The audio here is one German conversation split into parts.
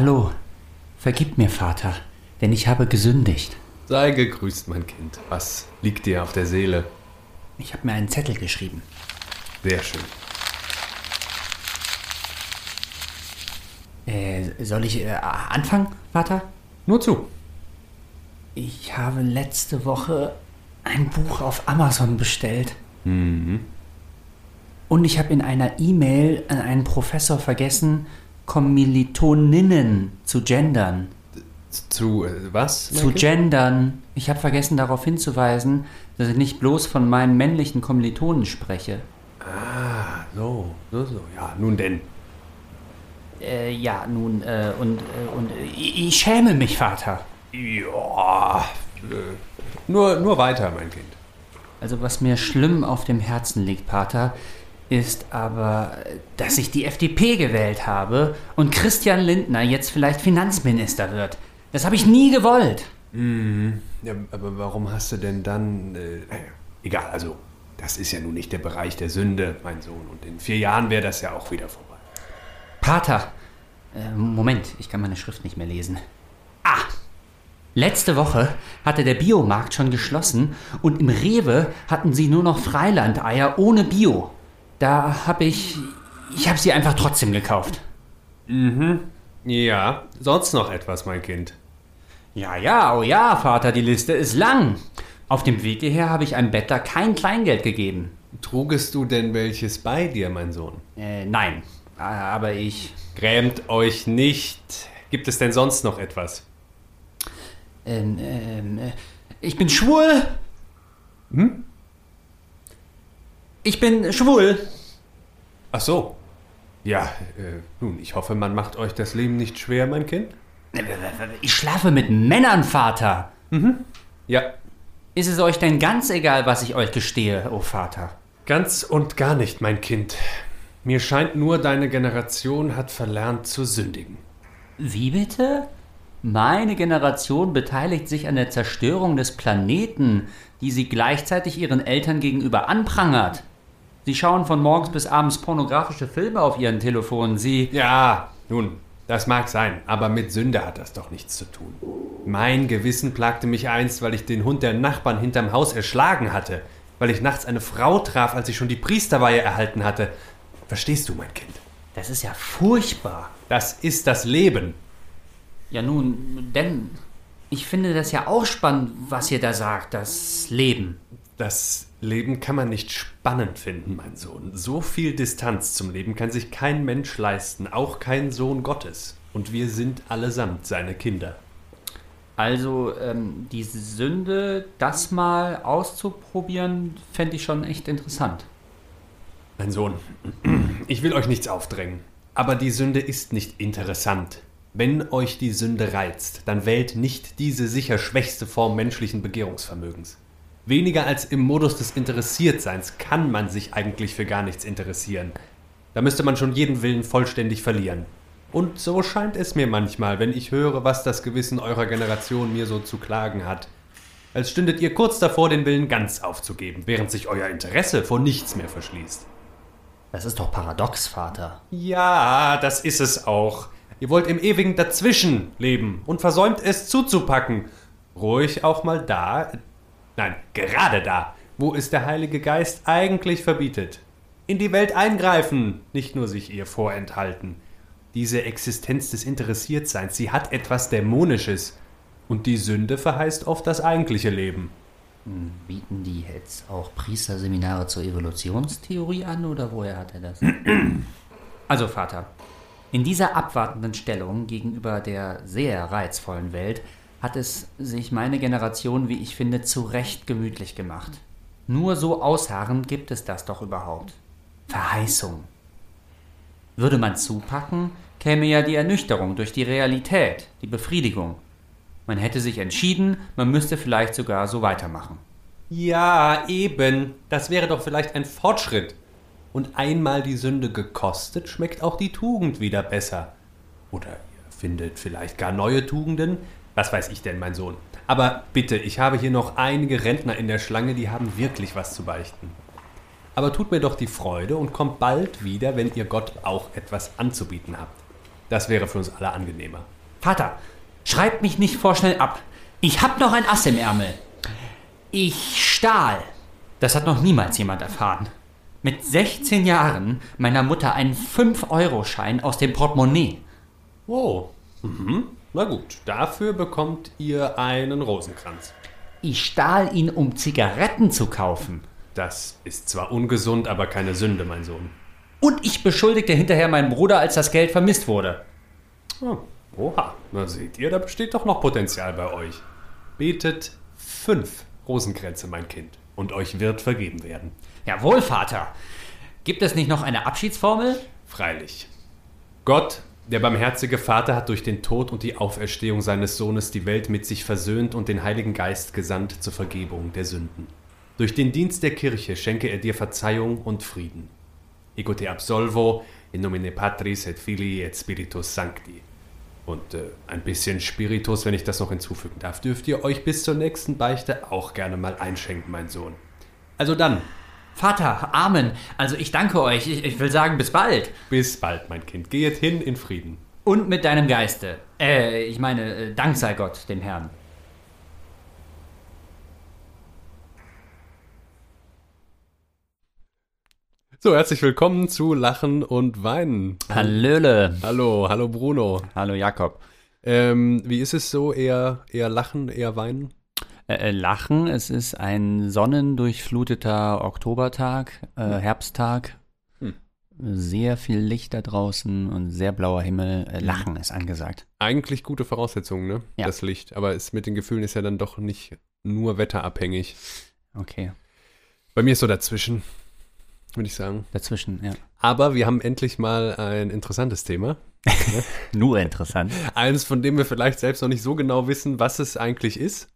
Hallo, vergib mir, Vater, denn ich habe gesündigt. Sei gegrüßt, mein Kind. Was liegt dir auf der Seele? Ich habe mir einen Zettel geschrieben. Sehr schön. Äh, soll ich äh, anfangen, Vater? Nur zu. Ich habe letzte Woche ein Buch auf Amazon bestellt. Mhm. Und ich habe in einer E-Mail an einen Professor vergessen, Kommilitoninnen zu gendern. Zu äh, was? Zu gendern. Ich habe vergessen darauf hinzuweisen, dass ich nicht bloß von meinen männlichen Kommilitonen spreche. Ah, so, so, so. Ja, nun denn. Äh, ja, nun, äh, und, äh, und äh, ich, ich schäme mich, Vater. Ja. Äh, nur, nur weiter, mein Kind. Also was mir schlimm auf dem Herzen liegt, Pater, ist aber, dass ich die FDP gewählt habe und Christian Lindner jetzt vielleicht Finanzminister wird. Das habe ich nie gewollt. Mhm. Ja, aber warum hast du denn dann... Äh, egal, also, das ist ja nun nicht der Bereich der Sünde, mein Sohn. Und in vier Jahren wäre das ja auch wieder vorbei. Pater, äh, Moment, ich kann meine Schrift nicht mehr lesen. Ah, Letzte Woche hatte der Biomarkt schon geschlossen und im Rewe hatten sie nur noch Freilandeier ohne Bio. Da habe ich. Ich habe sie einfach trotzdem gekauft. Mhm. Ja, sonst noch etwas, mein Kind. Ja, ja, oh ja, Vater, die Liste ist lang. Auf dem Weg hierher habe ich einem Bettler kein Kleingeld gegeben. Trugest du denn welches bei dir, mein Sohn? Äh, nein. Aber ich. Grämt euch nicht. Gibt es denn sonst noch etwas? Ähm, ähm, äh, ich bin schwul. Hm? Ich bin schwul. Ach so. Ja, äh, nun, ich hoffe, man macht euch das Leben nicht schwer, mein Kind. Ich schlafe mit Männern, Vater. Mhm. Ja. Ist es euch denn ganz egal, was ich euch gestehe, o oh Vater? Ganz und gar nicht, mein Kind. Mir scheint nur, deine Generation hat verlernt zu sündigen. Wie bitte? Meine Generation beteiligt sich an der Zerstörung des Planeten, die sie gleichzeitig ihren Eltern gegenüber anprangert. Sie schauen von morgens bis abends pornografische Filme auf ihren Telefonen. Sie. Ja, nun, das mag sein, aber mit Sünde hat das doch nichts zu tun. Mein Gewissen plagte mich einst, weil ich den Hund der Nachbarn hinterm Haus erschlagen hatte, weil ich nachts eine Frau traf, als ich schon die Priesterweihe erhalten hatte. Verstehst du, mein Kind? Das ist ja furchtbar. Das ist das Leben. Ja, nun, denn ich finde das ja auch spannend, was ihr da sagt, das Leben. Das Leben kann man nicht spannend finden, mein Sohn. So viel Distanz zum Leben kann sich kein Mensch leisten, auch kein Sohn Gottes. Und wir sind allesamt seine Kinder. Also ähm, diese Sünde, das mal auszuprobieren, fände ich schon echt interessant. Mein Sohn, ich will euch nichts aufdrängen, aber die Sünde ist nicht interessant. Wenn euch die Sünde reizt, dann wählt nicht diese sicher schwächste Form menschlichen Begehrungsvermögens. Weniger als im Modus des Interessiertseins kann man sich eigentlich für gar nichts interessieren. Da müsste man schon jeden Willen vollständig verlieren. Und so scheint es mir manchmal, wenn ich höre, was das Gewissen eurer Generation mir so zu klagen hat. Als stündet ihr kurz davor, den Willen ganz aufzugeben, während sich euer Interesse vor nichts mehr verschließt. Das ist doch paradox, Vater. Ja, das ist es auch. Ihr wollt im ewigen Dazwischen leben und versäumt es zuzupacken. Ruhig auch mal da, nein, gerade da, wo es der Heilige Geist eigentlich verbietet. In die Welt eingreifen, nicht nur sich ihr vorenthalten. Diese Existenz des Interessiertseins, sie hat etwas Dämonisches. Und die Sünde verheißt oft das eigentliche Leben. Hm, bieten die jetzt auch Priesterseminare zur Evolutionstheorie an oder woher hat er das? also, Vater, in dieser abwartenden Stellung gegenüber der sehr reizvollen Welt hat es sich meine Generation, wie ich finde, zu Recht gemütlich gemacht. Nur so ausharren gibt es das doch überhaupt. Verheißung. Würde man zupacken, käme ja die Ernüchterung durch die Realität, die Befriedigung. Man hätte sich entschieden, man müsste vielleicht sogar so weitermachen. Ja, eben. Das wäre doch vielleicht ein Fortschritt. Und einmal die Sünde gekostet, schmeckt auch die Tugend wieder besser. Oder ihr findet vielleicht gar neue Tugenden. Was weiß ich denn, mein Sohn. Aber bitte, ich habe hier noch einige Rentner in der Schlange, die haben wirklich was zu beichten. Aber tut mir doch die Freude und kommt bald wieder, wenn ihr Gott auch etwas anzubieten habt. Das wäre für uns alle angenehmer. Vater, schreibt mich nicht vorschnell ab. Ich hab noch ein Ass im Ärmel. Ich stahl. Das hat noch niemals jemand erfahren. Mit 16 Jahren meiner Mutter einen 5-Euro-Schein aus dem Portemonnaie. Oh, mhm. Na gut. Dafür bekommt ihr einen Rosenkranz. Ich stahl ihn, um Zigaretten zu kaufen. Das ist zwar ungesund, aber keine Sünde, mein Sohn. Und ich beschuldigte hinterher meinen Bruder, als das Geld vermisst wurde. Oh, oha, na seht ihr, da besteht doch noch Potenzial bei euch. Betet fünf Rosenkränze, mein Kind, und euch wird vergeben werden. Jawohl, Vater. Gibt es nicht noch eine Abschiedsformel? Freilich. Gott, der barmherzige Vater, hat durch den Tod und die Auferstehung seines Sohnes die Welt mit sich versöhnt und den Heiligen Geist gesandt zur Vergebung der Sünden. Durch den Dienst der Kirche schenke er dir Verzeihung und Frieden. Ego te absolvo in nomine Patris et Filii et Spiritus Sancti. Und äh, ein bisschen Spiritus, wenn ich das noch hinzufügen darf, dürft ihr euch bis zur nächsten Beichte auch gerne mal einschenken, mein Sohn. Also dann, Vater, Amen. Also ich danke euch. Ich, ich will sagen, bis bald. bis bald, mein Kind. Gehet hin in Frieden. Und mit deinem Geiste. Äh, ich meine, äh, Dank sei Gott, dem Herrn. So, herzlich willkommen zu Lachen und Weinen. Hallöle. Hallo, hallo Bruno. Hallo Jakob. Ähm, wie ist es so? Eher, eher Lachen, eher Weinen? Äh, äh, Lachen, es ist ein sonnendurchfluteter Oktobertag, äh, Herbsttag. Hm. Sehr viel Licht da draußen und sehr blauer Himmel. Äh, Lachen ist angesagt. Eigentlich gute Voraussetzungen, ne? Ja. Das Licht. Aber es mit den Gefühlen ist ja dann doch nicht nur wetterabhängig. Okay. Bei mir ist so dazwischen, würde ich sagen. Dazwischen, ja. Aber wir haben endlich mal ein interessantes Thema. Nur interessant. Eines, von dem wir vielleicht selbst noch nicht so genau wissen, was es eigentlich ist.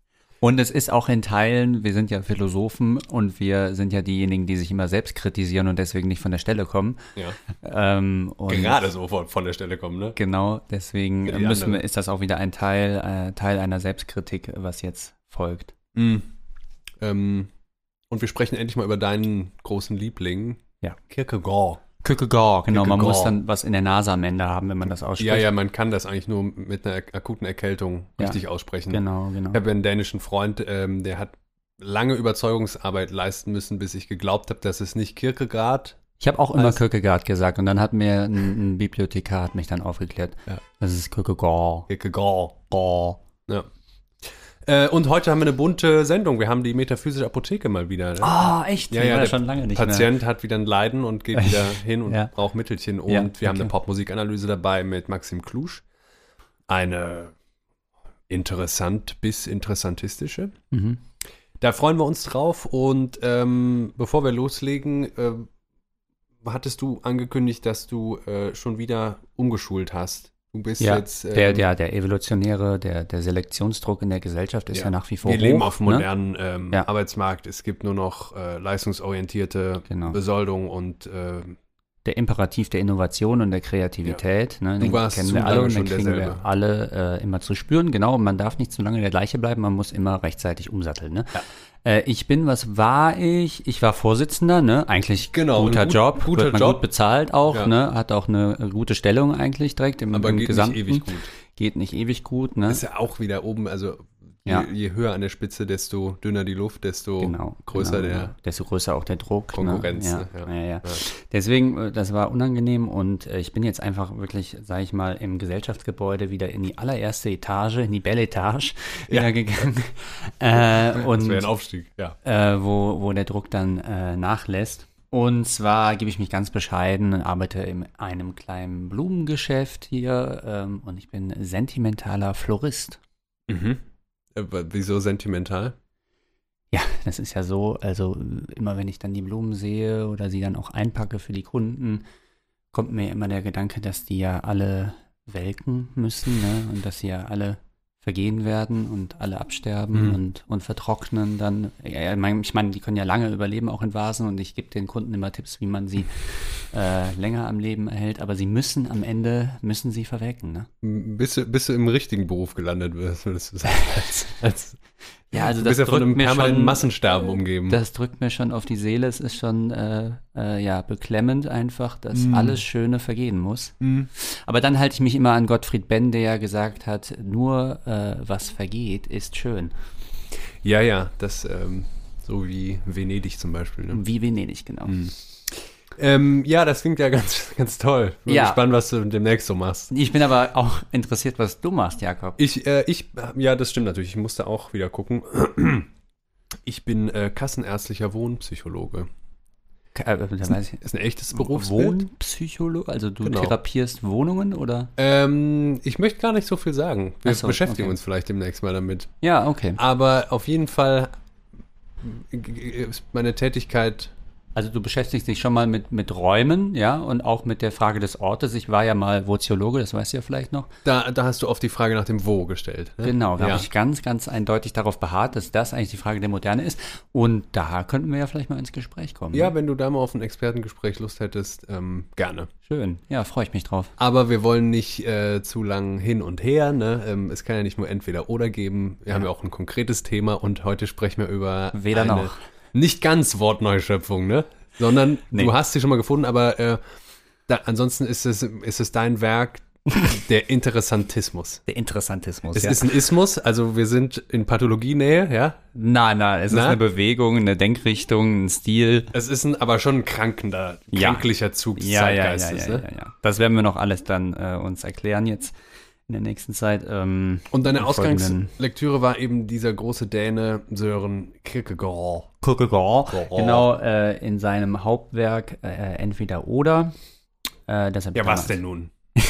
Und es ist auch in Teilen, wir sind ja Philosophen und wir sind ja diejenigen, die sich immer selbst kritisieren und deswegen nicht von der Stelle kommen. Ja. Ähm, Gerade so von, von der Stelle kommen, ne? Genau, deswegen müssen wir, ist das auch wieder ein Teil, äh, Teil einer Selbstkritik, was jetzt folgt. Mhm. Ähm, und wir sprechen endlich mal über deinen großen Liebling. Ja. Kierkegaard. Kierkegaard, genau. Man Kierkegaard. muss dann was in der Nase am Ende haben, wenn man das ausspricht. Ja, ja, man kann das eigentlich nur mit einer akuten Erkältung Ja. richtig aussprechen. Genau, genau. Ich habe einen dänischen Freund, ähm, der hat lange Überzeugungsarbeit leisten müssen, bis ich geglaubt habe, dass es nicht Kierkegaard. Ich habe auch immer Alles- Kierkegaard gesagt und dann hat mir ein, ein Bibliothekar hat mich dann aufgeklärt. Ja. Das ist Kierkegaard. Kierkegaard. Gaard. Ja. Äh, und heute haben wir eine bunte Sendung. Wir haben die metaphysische Apotheke mal wieder. Ne? Ah, echt? Ja, ja, der schon lange nicht Patient hat wieder ein Leiden und geht wieder hin und Ja. braucht Mittelchen. Und Ja, wir haben eine Popmusikanalyse dabei mit Maxim Klusch. Eine interessant bis interessantistische. mehr. Mhm. Da freuen wir uns drauf. Und ähm, bevor wir loslegen, äh, hattest du angekündigt, dass du äh, schon wieder umgeschult hast. Du bist Ja, jetzt. ähm, der, der, der evolutionäre, der, der Selektionsdruck in der Gesellschaft ist ja, Ja. nach wie vor wir hoch. leben auf einem ne? modernen ähm, Ja. Arbeitsmarkt. Es gibt nur noch äh, leistungsorientierte Genau. Besoldung und äh, der Imperativ der Innovation und der Kreativität. Ne, Du den warst kennen wir alle und den kriegen derselbe. wir alle äh, immer zu spüren. Genau, man darf nicht zu lange der gleiche bleiben, man muss immer rechtzeitig umsatteln. Ne? Äh, ich bin, was war ich? Ich war Vorsitzender, ne? Eigentlich Genau, guter gut- Job, guter wird man Job. gut bezahlt auch, Ja. ne? Hat auch eine gute Stellung eigentlich direkt im, aber im geht Gesamten. nicht ewig gut. Geht nicht ewig gut, ne? Ist ja auch wieder oben, also Ja. je, je höher an der Spitze, desto dünner die Luft, desto Genau. größer genau, der. ja. Desto größer auch der Druck. Konkurrenz, Ne? Ja, ne? ja. Deswegen, äh, das war unangenehm und äh, ich bin jetzt einfach wirklich, sage ich mal, im Gesellschaftsgebäude wieder in die allererste Etage, in die Belle Etage wieder gegangen. äh, und Das wäre ein Aufstieg, ja. äh, wo, wo der Druck dann äh, nachlässt. Und zwar gebe ich mich ganz bescheiden, arbeite in einem kleinen Blumengeschäft hier ähm, und ich bin sentimentaler Florist. Mhm. Aber wieso sentimental? Ja, das ist ja so, also äh, immer wenn ich dann die Blumen sehe oder sie dann auch einpacke für die Kunden, kommt mir immer der Gedanke, dass die ja alle welken müssen ne? und dass sie ja alle vergehen werden und alle absterben Mhm. und, und vertrocknen dann. Ja, ich meine, die können ja lange überleben, auch in Vasen und ich gebe den Kunden immer Tipps, wie man sie äh, länger am Leben erhält, aber sie müssen am Ende, müssen sie verwelken, ne? Bis du, bis du im richtigen Beruf gelandet wirst, würdest du sagen. Als, als, Ja, also du das bist ja von einem mir permanenten schon, Massensterben umgeben. das drückt mir schon auf die Seele. Es ist schon äh, äh, ja beklemmend einfach, dass Mm. alles Schöne vergehen muss. Mhm. Aber dann halte ich mich immer an Gottfried Benn, der ja gesagt hat, nur äh, was vergeht, ist schön. Ja, ja, das ähm, so wie Venedig zum Beispiel. Ne? Wie Venedig, genau. Ähm, ja, das klingt ja ganz, ganz toll. Bin Ja. gespannt, was du demnächst so machst. Ich bin aber auch interessiert, was du machst, Jakob. Ich, äh, ich, ja, das stimmt natürlich. Ich musste auch wieder gucken. Ich bin äh, kassenärztlicher Wohnpsychologe. K- Äh, ich. Ist ein echtes Berufsbild. Wohnpsychologe, also du Genau. therapierst Wohnungen oder? Ähm, ich möchte gar nicht so viel sagen. Wir so, beschäftigen okay. uns vielleicht demnächst mal damit. Ja, okay. Aber auf jeden Fall ist meine Tätigkeit Also du beschäftigst dich schon mal mit, mit Räumen, ja, und auch mit der Frage des Ortes. Ich war ja mal Voziologe, das weißt du ja vielleicht noch. Da, da hast du oft die Frage nach dem Wo gestellt. Ne? Genau, da ja. habe ich ganz, ganz eindeutig darauf beharrt, dass das eigentlich die Frage der Moderne ist. Und da könnten wir ja vielleicht mal ins Gespräch kommen. ja, ne? wenn du da mal auf ein Expertengespräch Lust hättest, ähm, gerne. Schön. Ja, freue ich mich drauf. Aber wir wollen nicht äh, zu lang hin und her. Ne? Ähm, es kann ja nicht nur entweder oder geben. Wir haben ja auch ein konkretes Thema und heute sprechen wir über Weder eine noch. Nicht ganz Wortneuschöpfung, ne? Sondern Nee. du hast sie schon mal gefunden, aber äh, da, ansonsten ist es, ist es dein Werk, der Interessantismus. Der Interessantismus. Es ja. ist ein Ismus, also wir sind in Pathologienähe, ja. nein, nein, es ist Na? eine Bewegung, eine Denkrichtung, ein Stil. Es ist ein, aber schon ein krankender, Ja. kränklicher Zug des Ja, ja, ja, ja, Zeitgeistes. ja, ne? ja. Das werden wir noch alles dann äh, uns erklären jetzt in der nächsten Zeit. Ähm, Und deine Ausgangslektüre war eben dieser große Däne Sören Kierkegaard. Kierkegaard, genau, äh, in seinem Hauptwerk äh, Entweder oder. Äh, ich Ja, was denn nun?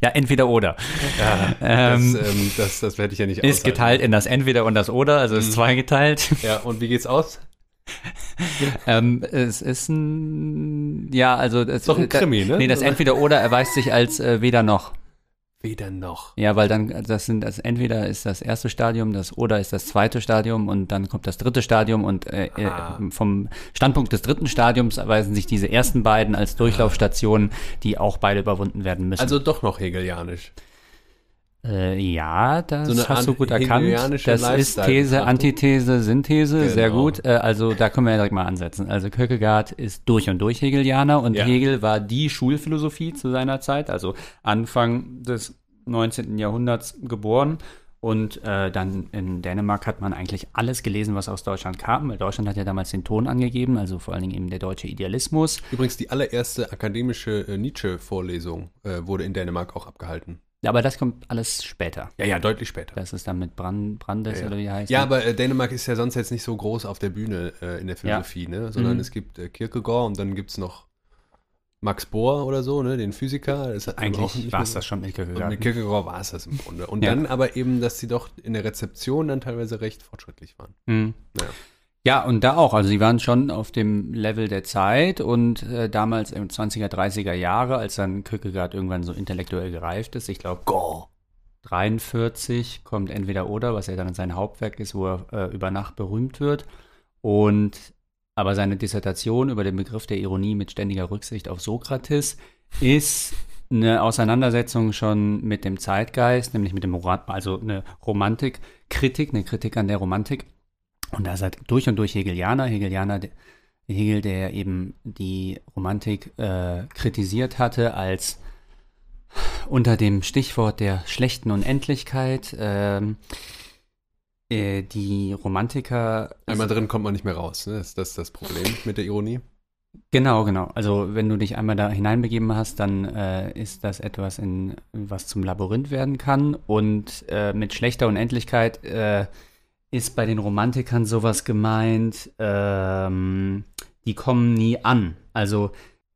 Ja, Entweder oder. Ja, Ähm, das, ähm, das, das werde ich ja nicht Ist aushalten. Mhm. geteilt in das Entweder und das Oder, also ist zweigeteilt. Ja, und wie geht's aus? ähm, es ist ein, ja, also es Ist doch ein Krimi, ne? Nee, das Entweder oder erweist sich als äh, weder noch. Weder noch. Ja, weil dann, das sind, das Entweder ist das erste Stadium, das Oder ist das zweite Stadium und dann kommt das dritte Stadium und äh, äh, Ah. vom Standpunkt des dritten Stadiums erweisen sich diese ersten beiden als Durchlaufstationen, die auch beide überwunden werden müssen. Also doch noch hegelianisch. Äh, ja, das So hast du gut erkannt. Das ist These, Antithese, Synthese, sehr Genau. gut. Äh, also da können wir ja direkt mal ansetzen. Also Kierkegaard ist durch und durch Hegelianer und Ja. Hegel war die Schulphilosophie zu seiner Zeit, also Anfang des 19. Jahrhunderts geboren. Und äh, dann in Dänemark hat man eigentlich alles gelesen, was aus Deutschland kam. Weil Deutschland hat ja damals den Ton angegeben, also vor allen Dingen eben der deutsche Idealismus. Übrigens, die allererste akademische äh, Nietzsche-Vorlesung äh, wurde in Dänemark auch abgehalten. Aber das kommt alles später. Ja, ja, deutlich später. Das ist dann mit Brand, Brandes Ja, oder wie heißt Ja, der? aber äh, Dänemark ist ja sonst jetzt nicht so groß auf der Bühne äh, in der Philosophie, ne? sondern Mhm. es gibt äh, Kierkegaard und dann gibt es noch Max Bohr oder so, ne? den Physiker. Eigentlich war es das schon mit Und Kierkegaard. mit Kierkegaard war es das im Grunde. Und Ja. dann aber eben, dass sie doch in der Rezeption dann teilweise recht fortschrittlich waren. Mhm. Naja. Ja, und da auch. Also sie waren schon auf dem Level der Zeit und äh, damals im 20er, 30er Jahre, als dann Kierkegaard irgendwann so intellektuell gereift ist, ich glaube 43 kommt entweder oder, was ja dann sein Hauptwerk ist, wo er äh, über Nacht berühmt wird. Und aber seine Dissertation über den Begriff der Ironie mit ständiger Rücksicht auf Sokrates ist eine Auseinandersetzung schon mit dem Zeitgeist, nämlich mit dem also eine Romantikkritik, eine Kritik an der Romantik. Und da ist er durch und durch Hegelianer, Hegelianer, Hegel, der eben die Romantik äh, kritisiert hatte als unter dem Stichwort der schlechten Unendlichkeit. Ähm, äh, die Romantiker. Einmal drin kommt man nicht mehr raus. Ne? Das, das ist das Problem mit der Ironie. Genau, genau. Also wenn du dich einmal da hineinbegeben hast, dann äh, ist das etwas, in, was zum Labyrinth werden kann. Und äh, mit schlechter Unendlichkeit äh, ist bei den Romantikern sowas gemeint, ähm, die kommen nie an. Also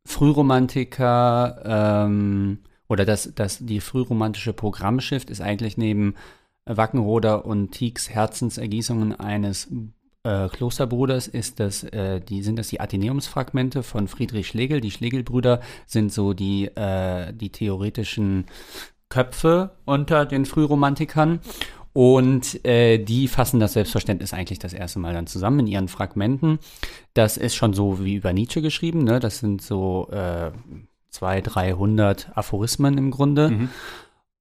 Frühromantiker ähm, oder das, das, die frühromantische Programmschiff ist eigentlich neben Wackenroder und Tieks Herzensergießungen eines äh, Klosterbruders ist das, äh, die, sind das die Athenäumsfragmente von Friedrich Schlegel. Die Schlegelbrüder sind so die, äh, die theoretischen Köpfe unter den Frühromantikern. Und äh, die fassen das Selbstverständnis eigentlich das erste Mal dann zusammen in ihren Fragmenten. Das ist schon so wie über Nietzsche geschrieben. Ne? Das sind so äh, 200, 300 Aphorismen im Grunde. Mhm.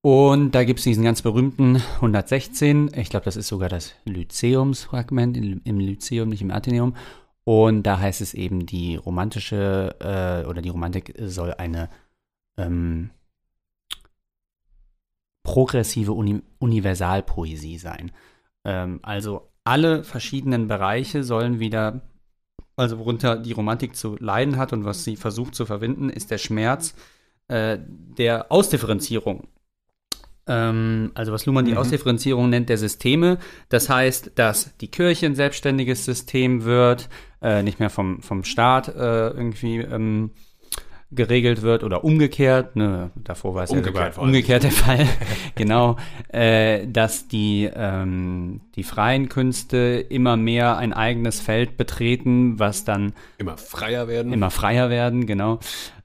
Und da gibt es diesen ganz berühmten 116, ich glaube, das ist sogar das Lyzeumsfragment im, Lyzeum, nicht im Athenäum. Und da heißt es eben, die romantische äh, oder die Romantik soll eine ähm, progressive Uni Universalpoesie sein. Ähm, also alle verschiedenen Bereiche sollen wieder, also worunter die Romantik zu leiden hat und was sie versucht zu verwinden, ist der Schmerz äh, der Ausdifferenzierung. Ähm, also was Luhmann die Mhm. Ausdifferenzierung nennt der Systeme. Das heißt, dass die Kirche ein selbstständiges System wird, äh, nicht mehr vom, vom Staat äh, irgendwie ähm, geregelt wird oder umgekehrt. Ne, davor war es ja Umgekehrt allem. umgekehrt der Fall. genau, äh, dass die, ähm, die freien Künste immer mehr ein eigenes Feld betreten, was dann Immer freier werden. immer freier werden, genau.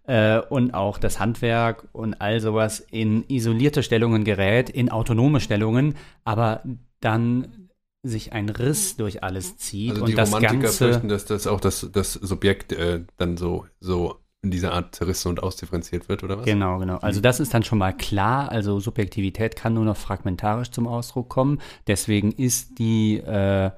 Äh, und auch das Handwerk und all sowas in isolierte Stellungen gerät, in autonome Stellungen, aber dann sich ein Riss durch alles zieht Also die und das Romantiker Ganze. fürchten, dass das auch das, das Subjekt äh, dann so, so in dieser Art zerrissen und ausdifferenziert wird, oder was? Genau, genau. Also das ist dann schon mal klar. Also Subjektivität kann nur noch fragmentarisch zum Ausdruck kommen. Deswegen ist die äh,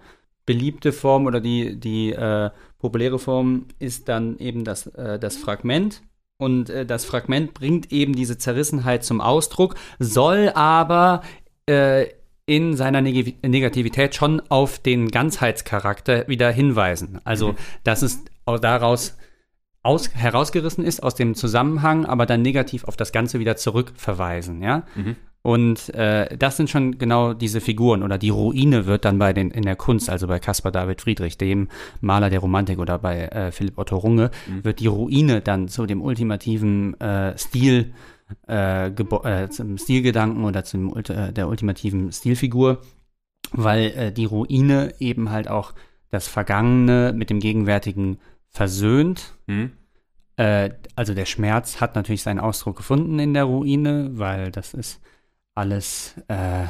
beliebte Form oder die, die äh, populäre Form ist dann eben das, äh, das Fragment. Und äh, das Fragment bringt eben diese Zerrissenheit zum Ausdruck, soll aber äh, in seiner Neg Negativität schon auf den Ganzheitscharakter wieder hinweisen. Also, dass es auch daraus aus, herausgerissen ist aus dem Zusammenhang, aber dann negativ auf das Ganze wieder zurückverweisen, ja. Mhm. Und äh, das sind schon genau diese Figuren oder die Ruine wird dann bei den in der Kunst, also bei Caspar David Friedrich, dem Maler der Romantik oder bei äh, Philipp Otto Runge, wird die Ruine dann zu dem ultimativen äh, Stil äh, äh, zum Stilgedanken oder zum äh, der ultimativen Stilfigur, weil die Ruine eben halt auch das Vergangene mit dem Gegenwärtigen versöhnt. Hm? Äh, also der Schmerz hat natürlich seinen Ausdruck gefunden in der Ruine, weil das ist alles äh,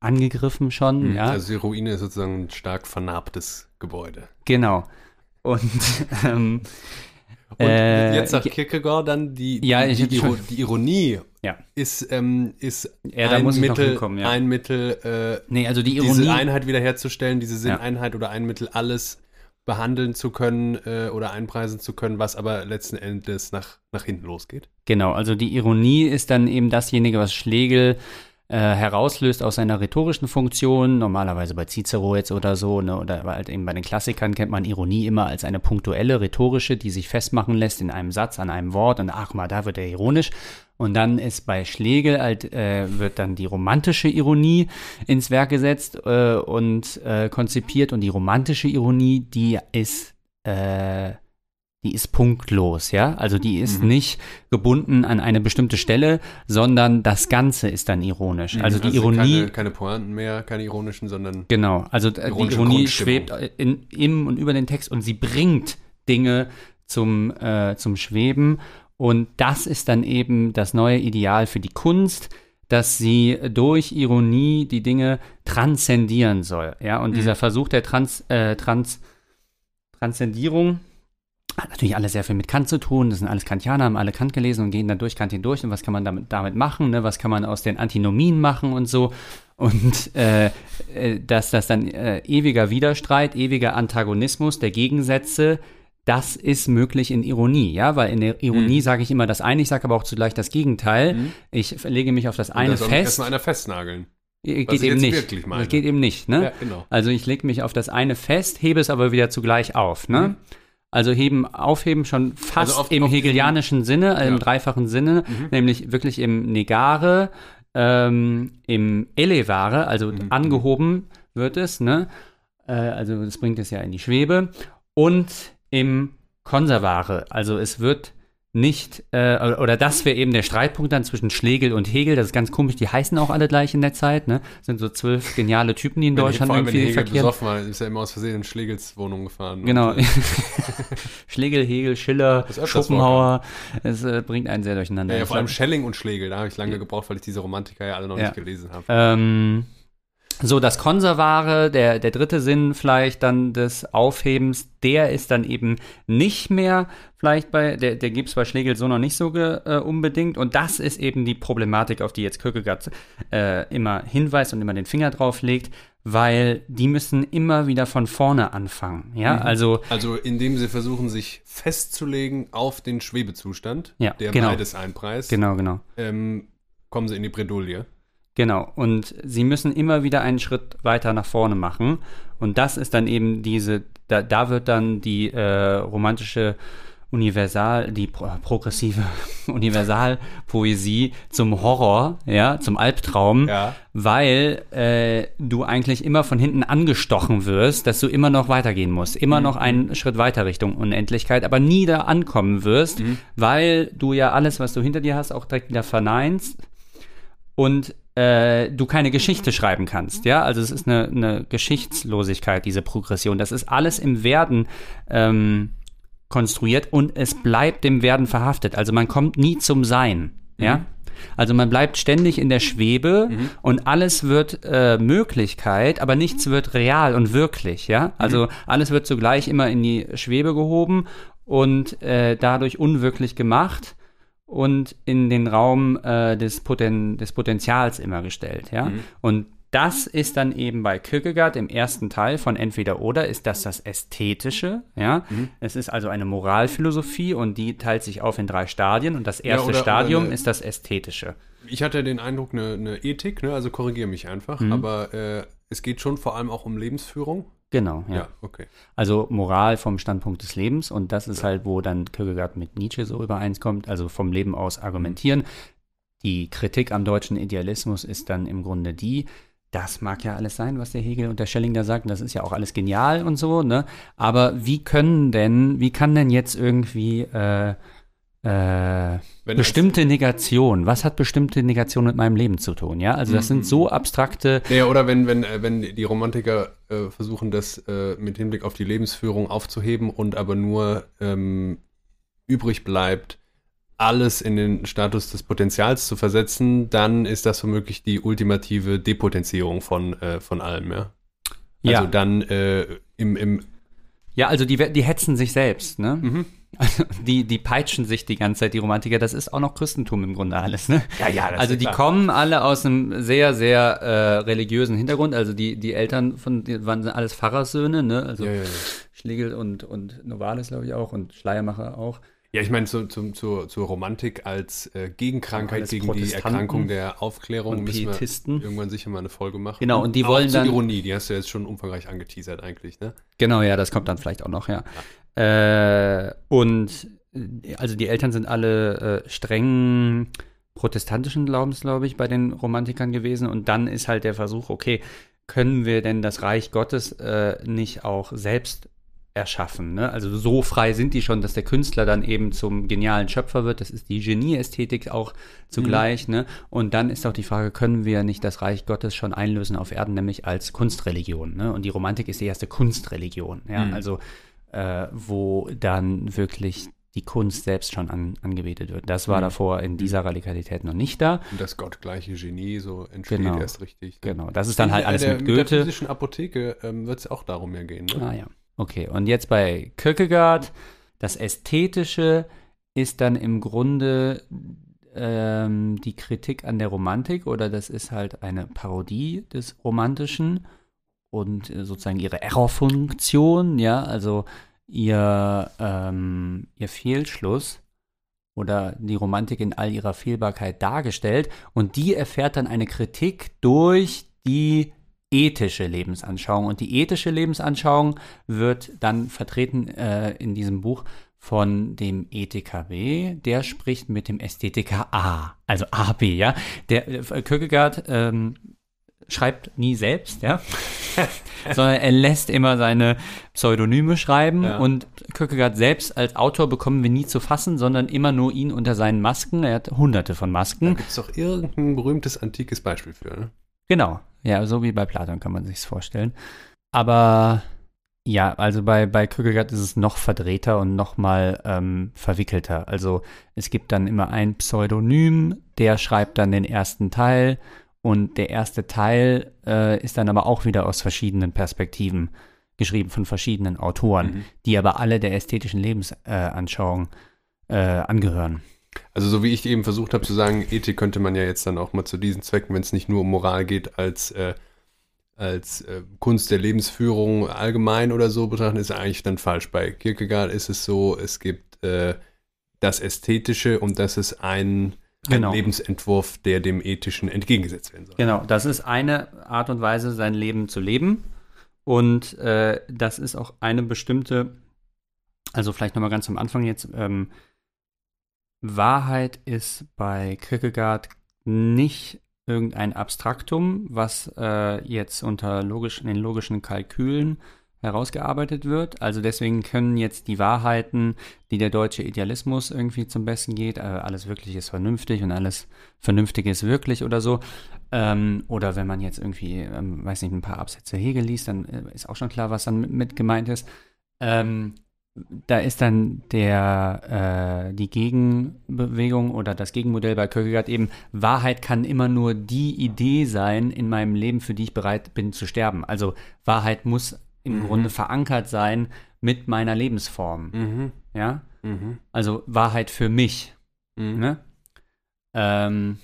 angegriffen schon, Hm. ja. Also die Ruine ist sozusagen ein stark vernarbtes Gebäude. genau. Und ähm, Und Äh, jetzt sagt Kierkegaard dann, die, Ja, die, die, die Ironie Ja. ist, ähm, ist Ja, ein, Mittel, ja. ein Mittel, äh, nee, also die Ironie. diese Einheit wiederherzustellen, diese Sinneinheit oder ein Mittel, alles behandeln zu können äh, oder einpreisen zu können, was aber letzten Endes nach, nach hinten losgeht. Genau, also die Ironie ist dann eben dasjenige, was Schlegel äh, herauslöst aus seiner rhetorischen Funktion. Normalerweise bei Cicero jetzt oder so, ne, oder halt eben bei den Klassikern kennt man Ironie immer als eine punktuelle rhetorische, die sich festmachen lässt in einem Satz, an einem Wort und ach mal, da wird er ironisch. Und dann ist bei Schlegel halt, äh, wird dann die romantische Ironie ins Werk gesetzt äh, und äh, konzipiert. Und die romantische Ironie, die ist äh, die ist punktlos, ja. Also die ist Mhm. nicht gebunden an eine bestimmte Stelle, sondern das Ganze ist dann ironisch. Also die Ironie, Keine, keine Pointen mehr, keine ironischen, sondern genau. Also äh, die Ironie schwebt in, im und über den Text und sie bringt Dinge zum, äh, zum Schweben. Und das ist dann eben das neue Ideal für die Kunst, dass sie durch Ironie die Dinge transzendieren soll. Ja, und Mhm. dieser Versuch der Trans, äh, Trans, Transzendierung hat natürlich alles sehr viel mit Kant zu tun. Das sind alles Kantianer, haben alle Kant gelesen und gehen dann durch Kant hindurch. Und was kann man damit, damit machen? Ne? Was kann man aus den Antinomien machen und so? Und äh, äh, dass das dann äh, ewiger Widerstreit, ewiger Antagonismus der Gegensätze, das ist möglich in Ironie, ja, weil in der Ironie Mhm. sage ich immer das eine, ich sage aber auch zugleich das Gegenteil. Mhm. Ich lege mich auf das eine da soll fest. erstmal einer festnageln. Äh, geht eben nicht. Das geht eben nicht, ne? Ja, genau. Also ich lege mich auf das eine fest, hebe es aber wieder zugleich auf, ne? Mhm. Also heben, aufheben schon fast Also auf- im auf hegelianischen Sinne, also im Ja. dreifachen Sinne, Mhm. nämlich wirklich im Negare, ähm, im Elevare, also Mhm. angehoben wird es, ne? Äh, also das bringt es ja in die Schwebe. Und im Konservare, also es wird nicht, äh, oder das wäre eben der Streitpunkt dann zwischen Schlegel und Hegel, das ist ganz komisch, die heißen auch alle gleich in der Zeit, ne? sind so zwölf geniale Typen, die in Wenn Deutschland vor allem, wenn irgendwie Hegel verkehren. besoffen war, ist er immer aus Versehen in Schlegels Wohnung gefahren. Genau. Äh, Schlegel, Hegel, Schiller, Schopenhauer. Es äh, bringt einen sehr durcheinander. ja, ja, vor allem Schelling und Schlegel, da habe ich lange gebraucht, weil ich diese Romantiker ja alle noch Ja. nicht gelesen habe. ähm, So, das Konservare, der, der dritte Sinn vielleicht dann des Aufhebens, der ist dann eben nicht mehr vielleicht bei, der, der gibt es bei Schlegel so noch nicht so ge, äh, unbedingt. Und das ist eben die Problematik, auf die jetzt Kierkegaard äh, immer hinweist und immer den Finger drauf legt, weil die müssen immer wieder von vorne anfangen. Ja, Mhm. also Also indem sie versuchen, sich festzulegen auf den Schwebezustand, Ja, der genau. beides einpreist, genau, genau. ähm, kommen sie in die Bredouille. Genau, und sie müssen immer wieder einen Schritt weiter nach vorne machen. Und das ist dann eben diese, da, da wird dann die äh, romantische Universal, die pro, progressive Universalpoesie zum Horror, ja, zum Albtraum, Ja. weil äh, du eigentlich immer von hinten angestochen wirst, dass du immer noch weitergehen musst, immer noch einen Schritt weiter Richtung Unendlichkeit, aber nie da ankommen wirst, weil du ja alles, was du hinter dir hast, auch direkt wieder verneinst und äh, du keine Geschichte schreiben kannst, ja, also es ist eine, eine Geschichtslosigkeit, diese Progression, das ist alles im Werden ähm, konstruiert und es bleibt dem Werden verhaftet, also man kommt nie zum Sein, ja, also man bleibt ständig in der Schwebe und alles wird äh, Möglichkeit, aber nichts wird real und wirklich, ja, also alles wird zugleich immer in die Schwebe gehoben und äh, dadurch unwirklich gemacht und in den Raum äh, des, Poten des Potenzials immer gestellt, ja. Und das ist dann eben bei Kierkegaard im ersten Teil von Entweder oder ist das das Ästhetische, ja. Es ist also eine Moralphilosophie und die teilt sich auf in drei Stadien und das erste oder- oder Stadium eine- ist das Ästhetische. Ich hatte den Eindruck, eine, eine Ethik, ne? also korrigiere mich einfach, Mhm. aber äh, es geht schon vor allem auch um Lebensführung. Genau, ja. Ja, okay. Also Moral vom Standpunkt des Lebens und das ist halt, wo dann Kierkegaard mit Nietzsche so übereinskommt, also vom Leben aus argumentieren. Die Kritik am deutschen Idealismus ist dann im Grunde die, das mag ja alles sein, was der Hegel und der Schelling da sagten, das ist ja auch alles genial und so, ne? Aber wie können denn, wie kann denn jetzt irgendwie äh, äh, bestimmte Negation, was hat bestimmte Negation mit meinem Leben zu tun, ja? Also das sind so abstrakte Ja, oder wenn, wenn, äh, wenn die Romantiker äh, versuchen, das äh, mit Hinblick auf die Lebensführung aufzuheben und aber nur ähm, übrig bleibt, alles in den Status des Potenzials zu versetzen, dann ist das womöglich die ultimative Depotenzierung von, äh, von allem, ja. Also Ja. dann äh, im, im Ja, also die, die hetzen sich selbst, ne? Mhm. Also die, die peitschen sich die ganze Zeit, die Romantiker. Das ist auch noch Christentum im Grunde alles, ne? Ja, ja, Also die klar. kommen alle aus einem sehr, sehr äh, religiösen Hintergrund. Also die, die Eltern von die waren alles Pfarrerssöhne, ne? Also Ja, ja, ja. Schlegel und, und Novalis, glaube ich, auch und Schleiermacher auch. Ja, ich meine, zu, zum- zur, zur Romantik als äh, Gegenkrankheit gegen die Erkrankung der Aufklärung und müssen wir Pietisten. irgendwann sicher mal eine Folge machen. Genau, und die Auch wollen zur dann- Ironie, die hast du jetzt schon umfangreich angeteasert eigentlich, ne? Genau, ja, das kommt dann vielleicht auch noch, ja. Äh, und äh, also die Eltern sind alle äh, streng protestantischen Glaubens, glaube ich, bei den Romantikern gewesen. Und dann ist halt der Versuch, okay, können wir denn das Reich Gottes äh, nicht auch selbst erschaffen? Ne? Also so frei sind die schon, dass der Künstler dann eben zum genialen Schöpfer wird. Das ist die Genieästhetik auch zugleich. Ne? Und dann ist auch die Frage, können wir nicht das Reich Gottes schon einlösen auf Erden, nämlich als Kunstreligion? Ne? Und die Romantik ist die erste Kunstreligion. Ja? Mhm. Also äh, wo dann wirklich die Kunst selbst schon an, angebetet wird. Das war Mhm. davor in dieser Radikalität noch nicht da. Und das gottgleiche Genie so entsteht Genau. erst richtig. ne? Genau, das ist dann halt In alles der, mit Mit der Goethe. physischen Apotheke ähm, wird es auch darum ja gehen, ne? Ah ja, okay. Und jetzt bei Kierkegaard, das Ästhetische ist dann im Grunde ähm, die Kritik an der Romantik oder das ist halt eine Parodie des Romantischen und äh, sozusagen ihre Errorfunktion, ja, also ihr, ähm, ihr Fehlschluss oder die Romantik in all ihrer Fehlbarkeit dargestellt und die erfährt dann eine Kritik durch die ethische Lebensanschauung und die ethische Lebensanschauung wird dann vertreten äh, in diesem Buch von dem Ethiker B, der spricht mit dem Ästhetiker A, also AB, ja. Der äh, Kierkegaard ähm, schreibt nie selbst, ja, sondern er lässt immer seine Pseudonyme schreiben Ja. und Kierkegaard selbst als Autor bekommen wir nie zu fassen, sondern immer nur ihn unter seinen Masken. Er hat hunderte von Da Masken. gibt es doch irgendein berühmtes antikes Beispiel für, ne? Genau, ja, so wie bei Platon kann man sich's vorstellen. Aber ja, also bei, bei Kierkegaard ist es noch verdrehter und noch mal ähm, verwickelter. Also es gibt dann immer ein Pseudonym, der schreibt dann den ersten Teil Und der erste Teil äh, ist dann aber auch wieder aus verschiedenen Perspektiven geschrieben, von verschiedenen Autoren, mhm. die aber alle der ästhetischen Lebensanschauung äh, angehören. Also so wie ich eben versucht habe zu sagen, Ethik könnte man ja jetzt dann auch mal zu diesen Zwecken, wenn es nicht nur um Moral geht, als, äh, als äh, Kunst der Lebensführung allgemein oder so betrachten, ist eigentlich dann falsch. Bei Kierkegaard ist es so, es gibt äh, das Ästhetische und das ist ein Genau. Ein Lebensentwurf, der dem Ethischen entgegengesetzt werden soll. Genau, das ist eine Art und Weise, sein Leben zu leben. Und äh, das ist auch eine bestimmte, also vielleicht nochmal ganz am Anfang jetzt, ähm, Wahrheit ist bei Kierkegaard nicht irgendein Abstraktum, was äh, jetzt unter logischen, den logischen Kalkülen herausgearbeitet wird. Also deswegen können jetzt die Wahrheiten, die der deutsche Idealismus irgendwie zum Besten geht, äh, alles Wirkliche ist vernünftig und alles Vernünftige ist wirklich oder so. Ähm, oder wenn man jetzt irgendwie, ähm, weiß nicht, ein paar Absätze Hegel liest, dann äh, ist auch schon klar, was dann mit, mit gemeint ist. Ähm, da ist dann der äh, die Gegenbewegung oder das Gegenmodell bei Kierkegaard eben Wahrheit kann immer nur die Idee sein in meinem Leben, für die ich bereit bin zu sterben. Also Wahrheit muss im mhm. Grunde verankert sein mit meiner Lebensform. Mhm. Ja? Mhm. Also Wahrheit für mich. Mhm. Ne? Ähm,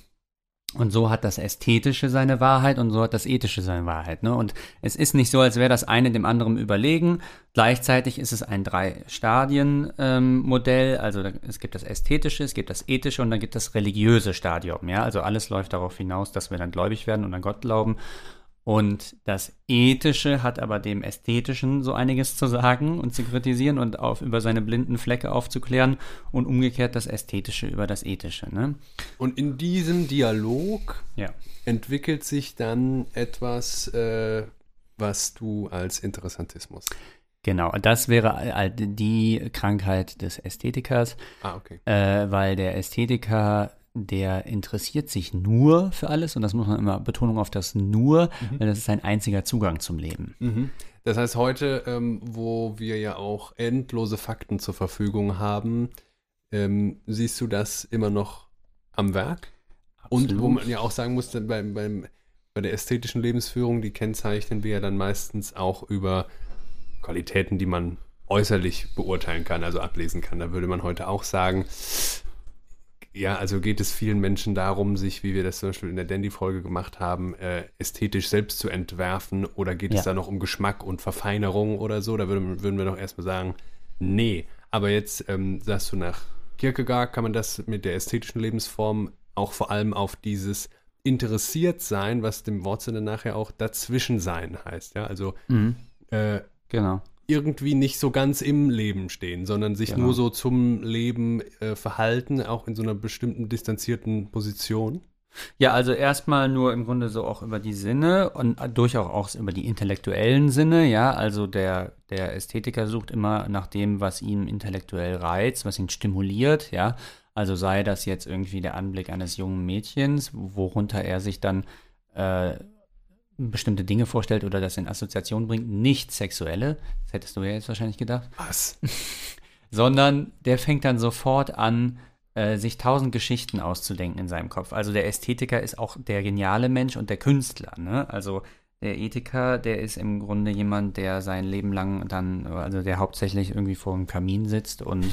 und so hat das Ästhetische seine Wahrheit und so hat das Ethische seine Wahrheit. Ne? Und es ist nicht so, als wäre das eine dem anderen überlegen. Gleichzeitig ist es ein Drei-Stadien-Modell. Ähm, also da, es gibt das Ästhetische, es gibt das Ethische und dann gibt das religiöse Stadium. Ja? Also alles läuft darauf hinaus, dass wir dann gläubig werden und an Gott glauben. Und das Ethische hat aber dem Ästhetischen so einiges zu sagen und zu kritisieren und auf, über seine blinden Flecke aufzuklären und umgekehrt das Ästhetische über das Ethische. Ne? Und in diesem Dialog ja. entwickelt sich dann etwas, äh, was du als Interessantismus. Genau, das wäre die Krankheit des Ästhetikers, ah, okay. äh, weil der Ästhetiker der interessiert sich nur für alles und das muss man immer Betonung auf das nur, mhm. weil das ist sein einziger Zugang zum Leben. Mhm. Das heißt, heute, ähm, wo wir ja auch endlose Fakten zur Verfügung haben, ähm, siehst du das immer noch am Werk? Absolut. Und wo man ja auch sagen muss, beim, beim, bei der ästhetischen Lebensführung, die kennzeichnen wir ja dann meistens auch über Qualitäten, die man äußerlich beurteilen kann, also ablesen kann. Da würde man heute auch sagen, ja, also geht es vielen Menschen darum, sich, wie wir das zum Beispiel in der Dandy-Folge gemacht haben, äh, ästhetisch selbst zu entwerfen oder geht ja. es da noch um Geschmack und Verfeinerung oder so? Da würden, würden wir doch erstmal sagen, nee. Aber jetzt ähm, sagst du nach Kierkegaard, kann man das mit der ästhetischen Lebensform auch vor allem auf dieses interessiert sein, was dem Wortsinne nachher auch dazwischen sein heißt. Ja, also mhm. äh, genau irgendwie nicht so ganz im Leben stehen, sondern sich genau. nur so zum Leben äh, verhalten, auch in so einer bestimmten distanzierten Position. Ja, also erstmal nur im Grunde so auch über die Sinne und durchaus auch über die intellektuellen Sinne, ja. Also der, der Ästhetiker sucht immer nach dem, was ihn intellektuell reizt, was ihn stimuliert, ja. Also sei das jetzt irgendwie der Anblick eines jungen Mädchens, worunter er sich dann äh, bestimmte Dinge vorstellt oder das in Assoziation bringt, nicht sexuelle, das hättest du ja jetzt wahrscheinlich gedacht. Was? Sondern der fängt dann sofort an, äh, sich tausend Geschichten auszudenken in seinem Kopf. Also der Ästhetiker ist auch der geniale Mensch und der Künstler. Ne? Also der Ethiker, der ist im Grunde jemand, der sein Leben lang dann, also der hauptsächlich irgendwie vor einem Kamin sitzt und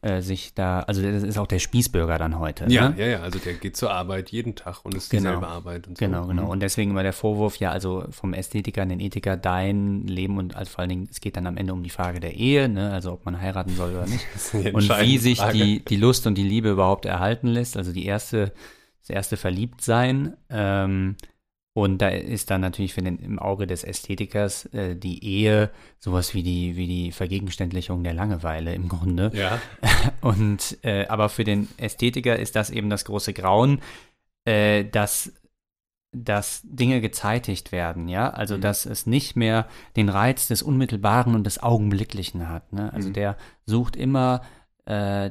äh, sich da, also das ist auch der Spießbürger dann heute. Ja, ne? ja, ja, also der geht zur Arbeit jeden Tag und ist genau. dieselbe Arbeit und so. Genau, genau. Mhm. Und deswegen immer der Vorwurf, ja, also vom Ästhetiker an den Ethiker, dein Leben und also vor allen Dingen, es geht dann am Ende um die Frage der Ehe, ne? also ob man heiraten soll oder nicht. und wie sich die, die Lust und die Liebe überhaupt erhalten lässt, also die erste, das erste Verliebtsein. Ähm, und da ist dann natürlich für den, im Auge des Ästhetikers äh, die Ehe sowas wie die, wie die Vergegenständlichung der Langeweile im Grunde. Ja. Und äh, aber für den Ästhetiker ist das eben das große Grauen, äh, dass, dass Dinge gezeitigt werden, ja. Also mhm. dass es nicht mehr den Reiz des Unmittelbaren und des Augenblicklichen hat. Ne? Also mhm. der sucht immer äh,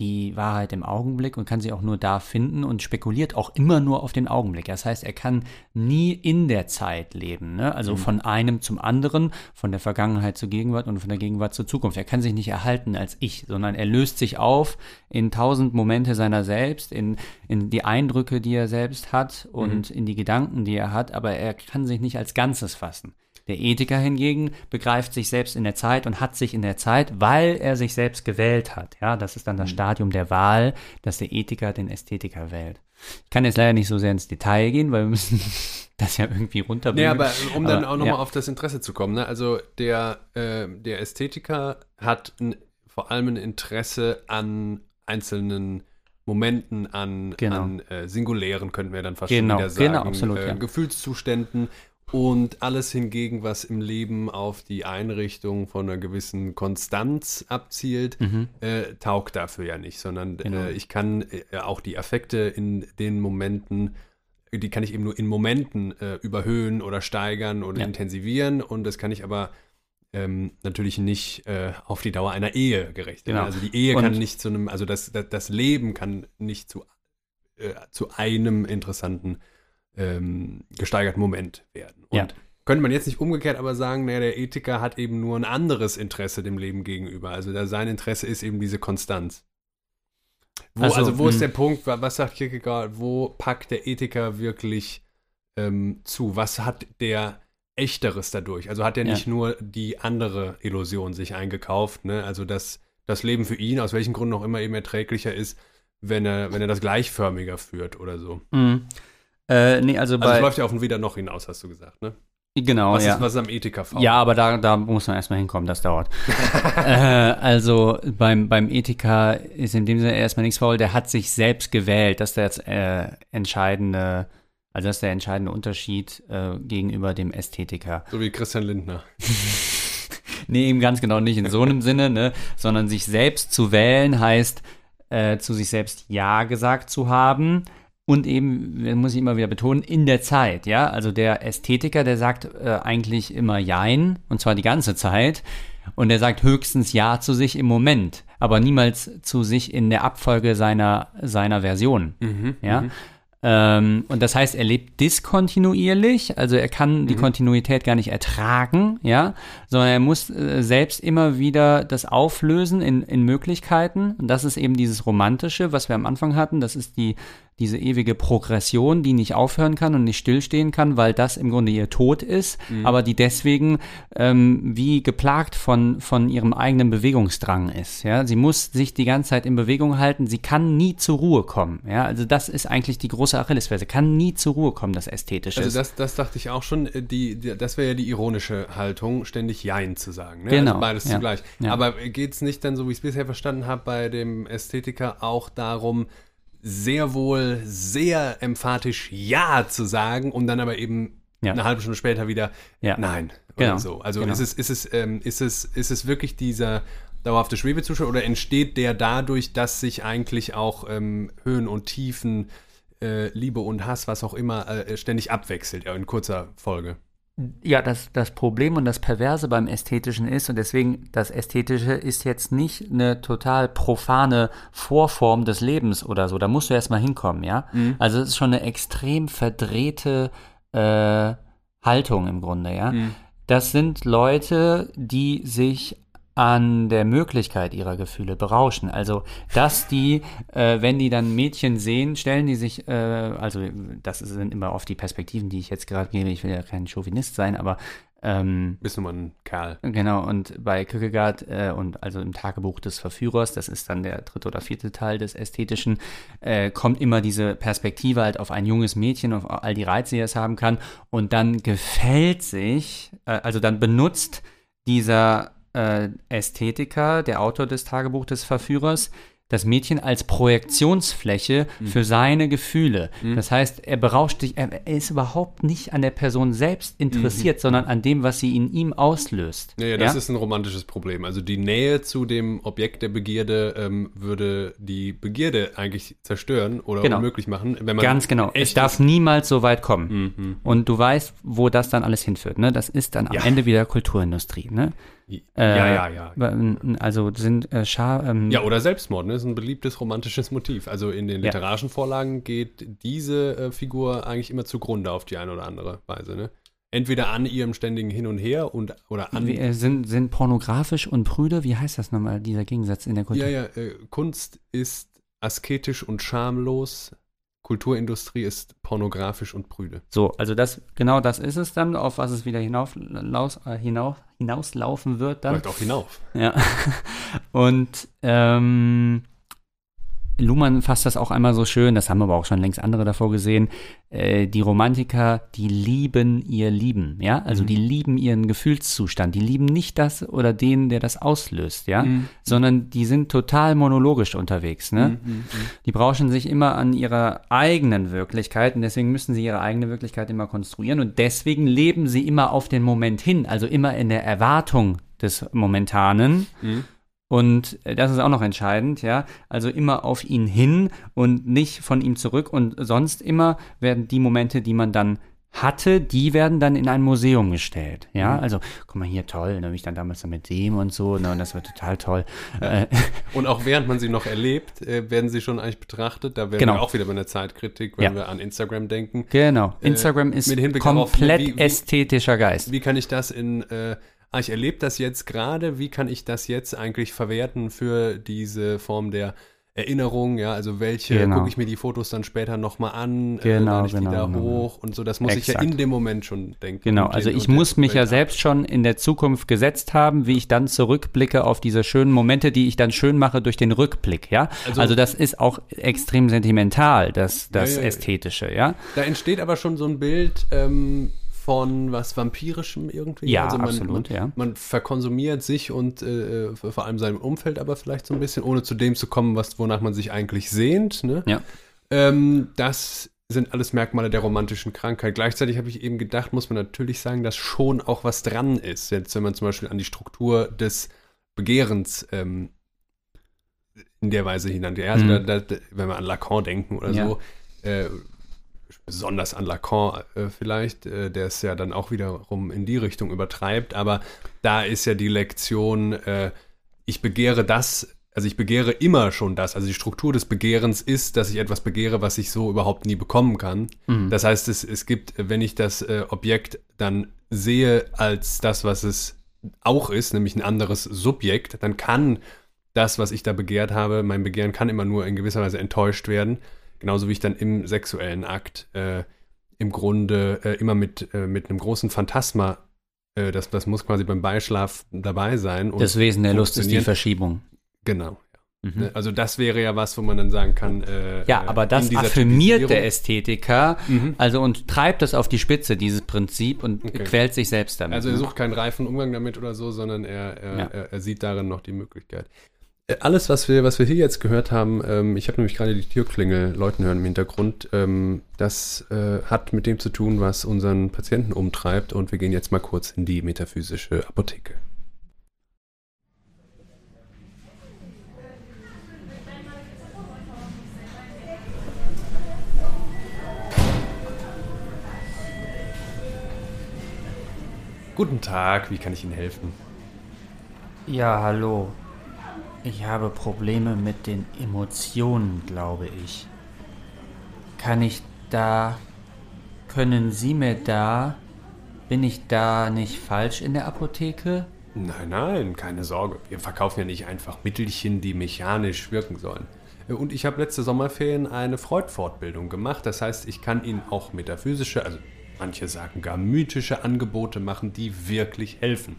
die Wahrheit im Augenblick und kann sie auch nur da finden und spekuliert auch immer nur auf den Augenblick. Das heißt, er kann nie in der Zeit leben, ne? also mhm. von einem zum anderen, von der Vergangenheit zur Gegenwart und von der Gegenwart zur Zukunft. Er kann sich nicht erhalten als ich, sondern er löst sich auf in tausend Momente seiner selbst, in, in die Eindrücke, die er selbst hat und mhm. in die Gedanken, die er hat, aber er kann sich nicht als Ganzes fassen. Der Ethiker hingegen begreift sich selbst in der Zeit und hat sich in der Zeit, weil er sich selbst gewählt hat. Ja, das ist dann das mhm. Stadium der Wahl, dass der Ethiker den Ästhetiker wählt. Ich kann jetzt leider nicht so sehr ins Detail gehen, weil wir müssen das ja irgendwie runterbringen. Nee, aber um aber, dann auch nochmal ja. auf das Interesse zu kommen. Ne? Also der, äh, der Ästhetiker hat ein, vor allem ein Interesse an einzelnen Momenten, an, genau. an äh, singulären, könnten wir dann fast genau, wieder sagen, genau, absolut, äh, ja. Gefühlszuständen und alles hingegen, was im Leben auf die Einrichtung von einer gewissen Konstanz abzielt, mhm. äh, taugt dafür ja nicht, sondern äh, genau. äh, ich kann äh, auch die Affekte in den Momenten, die kann ich eben nur in Momenten äh, überhöhen oder steigern oder ja. intensivieren und das kann ich aber ähm, natürlich nicht äh, auf die Dauer einer Ehe gerecht. Genau. Also die Ehe und kann nicht zu einem, also das, das, das Leben kann nicht zu, zu einem interessanten ähm, gesteigerten Moment werden. Und ja. könnte man jetzt nicht umgekehrt aber sagen, naja, der Ethiker hat eben nur ein anderes Interesse dem Leben gegenüber. Also da, sein Interesse ist eben diese Konstanz. Wo, also, also, wo ist hm. der Punkt, was sagt Kierkegaard, wo packt der Ethiker wirklich ähm, zu? Was hat der Echteres dadurch? Also hat er nicht ja. nur die andere Illusion sich eingekauft, ne? Also dass das Leben für ihn, aus welchen Gründen auch immer, eben erträglicher ist, wenn er, wenn er das gleichförmiger führt oder so. Mhm. Äh, nee, also, also bei, es läuft ja auf ein Wieder noch hinaus, hast du gesagt, ne? Genau, was ja. Ist, was ist am ETKV? Ja, aber da, da muss man erstmal hinkommen, das dauert. äh, also beim, beim Ethiker ist in dem Sinne erstmal nichts faul, der hat sich selbst gewählt, das ist der jetzt, äh, entscheidende, also das ist der entscheidende Unterschied äh, gegenüber dem Ästhetiker. So wie Christian Lindner. nee, eben ganz genau nicht in so einem Sinne, ne? sondern sich selbst zu wählen heißt, äh, zu sich selbst Ja gesagt zu haben und eben, muss ich immer wieder betonen, in der Zeit, ja. Also der Ästhetiker, der sagt äh, eigentlich immer Jein, und zwar die ganze Zeit. Und der sagt höchstens Ja zu sich im Moment, aber niemals zu sich in der Abfolge seiner, seiner Version. Mhm, ja. Mhm. Ähm, und das heißt, er lebt diskontinuierlich, also er kann mhm. die Kontinuität gar nicht ertragen, ja, sondern er muss äh, selbst immer wieder das auflösen in, in Möglichkeiten. Und das ist eben dieses Romantische, was wir am Anfang hatten. Das ist die diese ewige Progression, die nicht aufhören kann und nicht stillstehen kann, weil das im Grunde ihr Tod ist, mhm. aber die deswegen ähm, wie geplagt von, von ihrem eigenen Bewegungsdrang ist. Ja? Sie muss sich die ganze Zeit in Bewegung halten, sie kann nie zur Ruhe kommen. Ja? Also das ist eigentlich die große Achillesferse, kann nie zur Ruhe kommen, das Ästhetische. Also das, das dachte ich auch schon, äh, die, die das wäre ja die ironische Haltung, ständig Jein zu sagen. Ne? Genau. Also beides ja. zugleich. Ja. Aber geht es nicht dann, so wie ich es bisher verstanden habe, bei dem Ästhetiker auch darum, sehr wohl sehr emphatisch Ja zu sagen, um dann aber eben ja. eine halbe Stunde später wieder ja. Nein. Genau. so. Also genau. ist, es, ist, es, ähm, ist, es, ist es wirklich dieser dauerhafte Schwebezustand oder entsteht der dadurch, dass sich eigentlich auch ähm, Höhen und Tiefen, äh, Liebe und Hass, was auch immer, äh, ständig abwechselt in kurzer Folge? Ja, das, das Problem und das Perverse beim Ästhetischen ist, und deswegen das Ästhetische ist jetzt nicht eine total profane Vorform des Lebens oder so. Da musst du erstmal hinkommen, ja. Mhm. Also es ist schon eine extrem verdrehte äh, Haltung im Grunde, ja. Mhm. Das sind Leute, die sich an der Möglichkeit ihrer Gefühle berauschen. Also, dass die, äh, wenn die dann Mädchen sehen, stellen die sich, äh, also das sind immer oft die Perspektiven, die ich jetzt gerade gebe. Ich will ja kein Chauvinist sein, aber ähm, Bist du mal ein Kerl. Genau, und bei Kierkegaard äh, und also im Tagebuch des Verführers, das ist dann der dritte oder vierte Teil des Ästhetischen, äh, kommt immer diese Perspektive halt auf ein junges Mädchen, auf all die Reize, die es haben kann. Und dann gefällt sich, äh, also dann benutzt dieser äh, Ästhetiker, der Autor des Tagebuch des Verführers, das Mädchen als Projektionsfläche mhm. für seine Gefühle. Mhm. Das heißt, er berauscht sich, er, er, ist überhaupt nicht an der Person selbst interessiert, mhm. sondern an dem, was sie in ihm auslöst. Naja, das ja? ist ein romantisches Problem. Also die Nähe zu dem Objekt der Begierde ähm, würde die Begierde eigentlich zerstören oder genau. unmöglich machen. Wenn man Ganz genau. Es darf niemals so weit kommen. Mhm. Und du weißt, wo das dann alles hinführt. Ne? Das ist dann am ja. Ende wieder Kulturindustrie. Ne? Äh, ja, ja, ja. Also sind äh, Schar. Ähm, ja, oder Selbstmord, ne? Das ist ein beliebtes romantisches Motiv. Also in den literarischen ja. Vorlagen geht diese äh, Figur eigentlich immer zugrunde auf die eine oder andere Weise, ne? Entweder an ihrem ständigen Hin und Her und oder an. Wie, äh, sind, sind pornografisch und prüde? Wie heißt das nochmal, dieser Gegensatz in der Kultur? Ja, ja, äh, Kunst ist asketisch und schamlos, Kulturindustrie ist pornografisch und prüde. So, also das, genau das ist es dann, auf was es wieder hinauf, laus, äh, hinauf, hinauslaufen wird dann. Läuft auch hinauf. Ja. Und ähm, Luhmann fasst das auch einmal so schön, das haben aber auch schon längst andere davor gesehen. Äh, die Romantiker, die lieben ihr Lieben, ja, also mhm. die lieben ihren Gefühlszustand, die lieben nicht das oder den, der das auslöst, ja, mhm. sondern die sind total monologisch unterwegs, ne? Mhm. mhm, mhm. Die brauschen sich immer an ihrer eigenen Wirklichkeit und deswegen müssen sie ihre eigene Wirklichkeit immer konstruieren und deswegen leben sie immer auf den Moment hin, also immer in der Erwartung des Momentanen. Und äh, das ist auch noch entscheidend, ja. Also immer auf ihn hin und nicht von ihm zurück. Und sonst immer werden die Momente, die man dann hatte, die werden dann in ein Museum gestellt. Ja, mhm. also guck mal hier toll, ne, ich dann damals mit dem und so, ne, und das war total toll. Ja. Äh, und auch während man sie noch erlebt, äh, werden sie schon eigentlich betrachtet. Da wären genau. wir auch wieder bei einer Zeitkritik, wenn ja. wir an Instagram denken. Genau, Instagram äh, ist komplett auf, wie, wie, ästhetischer Geist. Wie kann ich das in ah, ich erlebe das jetzt gerade, wie kann ich das jetzt eigentlich verwerten für diese Form der Erinnerung, ja, also welche genau. gucke ich mir die Fotos dann später nochmal an, genau, äh, ich genau, die da genau. hoch und so, das muss Exakt. ich ja in dem Moment schon denken. Genau, also ich muss mich ja selbst schon in der Zukunft gesetzt haben, wie ich dann zurückblicke auf diese schönen Momente, die ich dann schön mache durch den Rückblick, ja. Also, also das ist auch extrem sentimental, das, das ja, ja, Ästhetische, ja. Da entsteht aber schon so ein Bild, ähm, von was Vampirischem irgendwie. Ja, also man, absolut, man, ja. Man verkonsumiert sich und äh, vor allem seinem Umfeld aber vielleicht so ein bisschen, ohne zu dem zu kommen, was, wonach man sich eigentlich sehnt. Ne? Ja. Ähm, das sind alles Merkmale der romantischen Krankheit. Gleichzeitig habe ich eben gedacht, muss man natürlich sagen, dass schon auch was dran ist. Jetzt, wenn man zum Beispiel an die Struktur des Begehrens ähm, in der Weise hinan, ja, also mhm. da, da, wenn wir an Lacan denken oder ja. so, äh, besonders an Lacan äh, vielleicht, äh, der es ja dann auch wiederum in die Richtung übertreibt, aber da ist ja die Lektion, äh, ich begehre das, also ich begehre immer schon das, also die Struktur des Begehrens ist, dass ich etwas begehre, was ich so überhaupt nie bekommen kann. Mhm. Das heißt, es, es gibt, wenn ich das äh, Objekt dann sehe als das, was es auch ist, nämlich ein anderes Subjekt, dann kann das, was ich da begehrt habe, mein Begehren kann immer nur in gewisser Weise enttäuscht werden. Genauso wie ich dann im sexuellen Akt äh, im Grunde äh, immer mit, äh, mit einem großen Phantasma, äh, das, das muss quasi beim Beischlaf dabei sein. das Wesen der Lust ist die Verschiebung. Genau. Mhm. Ne, also das wäre ja was, wo man dann sagen kann. Äh, ja, aber das affirmiert der Ästhetiker, mhm. also und treibt das auf die Spitze, dieses Prinzip, und okay. quält sich selbst damit. Also er ne? sucht keinen reifen Umgang damit oder so, sondern er, er, ja. er, er sieht darin noch die Möglichkeit. Äh, alles, was wir, was wir hier jetzt gehört haben, ähm, ich habe nämlich gerade die Türklingel Leuten hören im Hintergrund, ähm, das äh, hat mit dem zu tun, was unseren Patienten umtreibt und wir gehen jetzt mal kurz in die metaphysische Apotheke. Guten Tag, wie kann ich Ihnen helfen? Ja, hallo. Ich habe Probleme mit den Emotionen, glaube ich. Kann ich da... Können Sie mir da... Bin ich da nicht falsch in der Apotheke? Nein, nein, keine Sorge. Wir verkaufen ja nicht einfach Mittelchen, die mechanisch wirken sollen. Und ich habe letzte Sommerferien eine Freud-Fortbildung gemacht. Das heißt, ich kann Ihnen auch metaphysische, also manche sagen gar mythische Angebote machen, die wirklich helfen.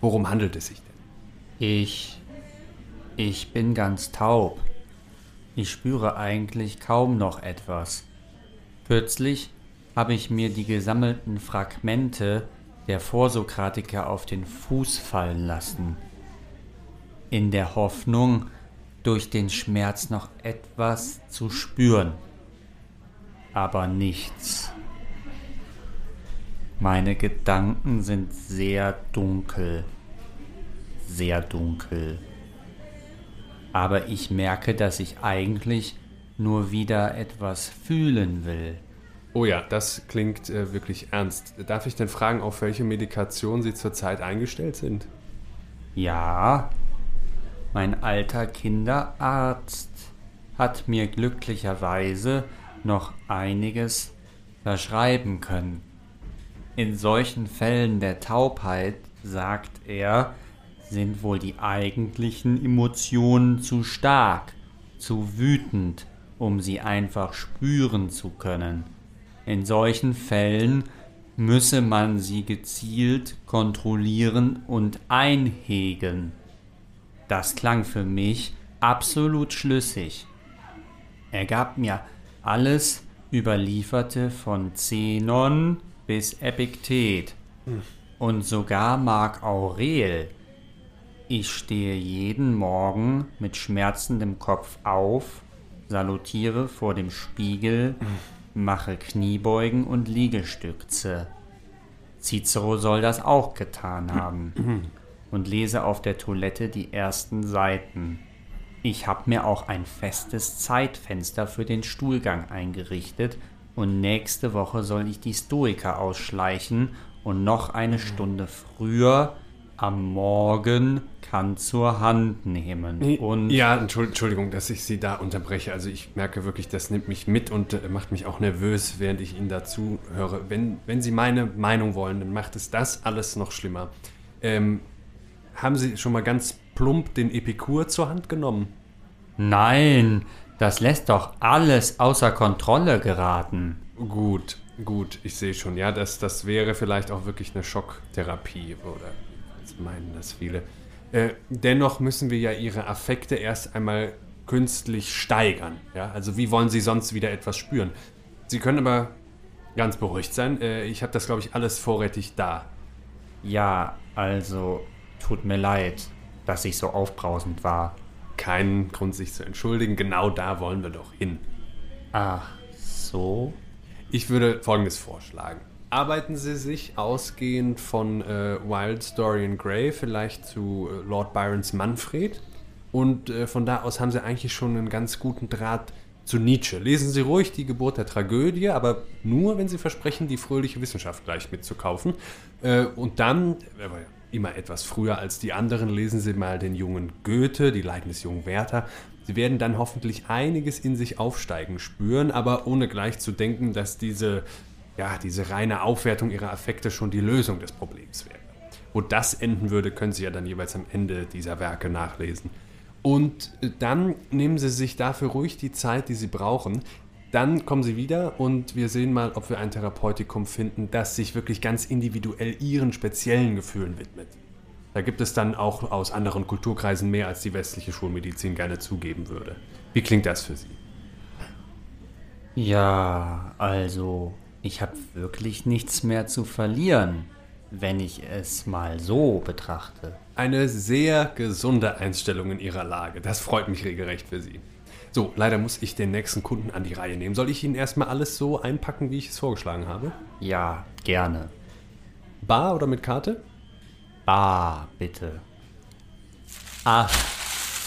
Worum handelt es sich denn? Ich ich bin ganz taub. Ich spüre eigentlich kaum noch etwas. Kürzlich habe ich mir die gesammelten Fragmente der Vorsokratiker auf den Fuß fallen lassen, in der Hoffnung, durch den Schmerz noch etwas zu spüren. Aber nichts. Meine Gedanken sind sehr dunkel, sehr dunkel aber ich merke, dass ich eigentlich nur wieder etwas fühlen will. Oh ja, das klingt äh, wirklich ernst. Darf ich denn fragen, auf welche Medikation Sie zurzeit eingestellt sind? Ja, mein alter Kinderarzt hat mir glücklicherweise noch einiges verschreiben können. In solchen Fällen der Taubheit, sagt er, sind wohl die eigentlichen Emotionen zu stark, zu wütend, um sie einfach spüren zu können. In solchen Fällen müsse man sie gezielt kontrollieren und einhegen. Das klang für mich absolut schlüssig. Er gab mir alles Überlieferte von Zenon bis Epiktet und sogar Mark Aurel. Ich stehe jeden Morgen mit schmerzendem Kopf auf, salutiere vor dem Spiegel, mache Kniebeugen und Liegestütze. Cicero soll das auch getan haben und lese auf der Toilette die ersten Seiten. Ich habe mir auch ein festes Zeitfenster für den Stuhlgang eingerichtet und nächste Woche soll ich die Stoiker ausschleichen und noch eine Stunde früher am Morgen kann zur Hand nehmen. Und ja, Entschuldigung, dass ich Sie da unterbreche. Also ich merke wirklich, das nimmt mich mit und äh, macht mich auch nervös, während ich Ihnen dazu höre. Wenn, wenn Sie meine Meinung wollen, dann macht es das alles noch schlimmer. Ähm, haben Sie schon mal ganz plump den Epikur zur Hand genommen? nein, das lässt doch alles außer Kontrolle geraten. Gut, gut, ich sehe schon. Ja, das, das wäre vielleicht auch wirklich eine Schocktherapie oder das meinen das viele. Äh, dennoch müssen wir ja ihre Affekte erst einmal künstlich steigern. Ja? Also wie wollen sie sonst wieder etwas spüren? Sie können aber ganz beruhigt sein. Äh, ich habe das, glaube ich, alles vorrätig da. Ja, also tut mir leid, dass ich so aufbrausend war. Keinen Grund, sich zu entschuldigen. Genau da wollen wir doch hin. Ach, so? Ich würde Folgendes vorschlagen. Arbeiten Sie sich ausgehend von äh, Wild Dorian Gray vielleicht zu äh, Lord Byrons Manfred und äh, von da aus haben Sie eigentlich schon einen ganz guten Draht zu Nietzsche. Lesen Sie ruhig die Geburt der Tragödie, aber nur, wenn Sie versprechen, die fröhliche Wissenschaft gleich mitzukaufen. Äh, und dann, immer etwas früher als die anderen, lesen Sie mal den jungen Goethe, die Leiden des jungen Werther. Sie werden dann hoffentlich einiges in sich aufsteigen spüren, aber ohne gleich zu denken, dass diese ja, diese reine Aufwertung ihrer Affekte schon die Lösung des Problems wäre. Wo das enden würde, können Sie ja dann jeweils am Ende dieser Werke nachlesen. Und äh, dann nehmen Sie sich dafür ruhig die Zeit, die Sie brauchen. Dann kommen Sie wieder und wir sehen mal, ob wir ein Therapeutikum finden, das sich wirklich ganz individuell Ihren speziellen Gefühlen widmet. Da gibt es dann auch aus anderen Kulturkreisen mehr, als die westliche Schulmedizin gerne zugeben würde. Wie klingt das für Sie? Ja, also ich habe wirklich nichts mehr zu verlieren, wenn ich es mal so betrachte. Eine sehr gesunde Einstellung in Ihrer Lage. Das freut mich regelrecht für Sie. So, leider muss ich den nächsten Kunden an die Reihe nehmen. Soll ich Ihnen erstmal alles so einpacken, wie ich es vorgeschlagen habe? Ja, gerne. Bar oder mit Karte? Bar, bitte. Ach,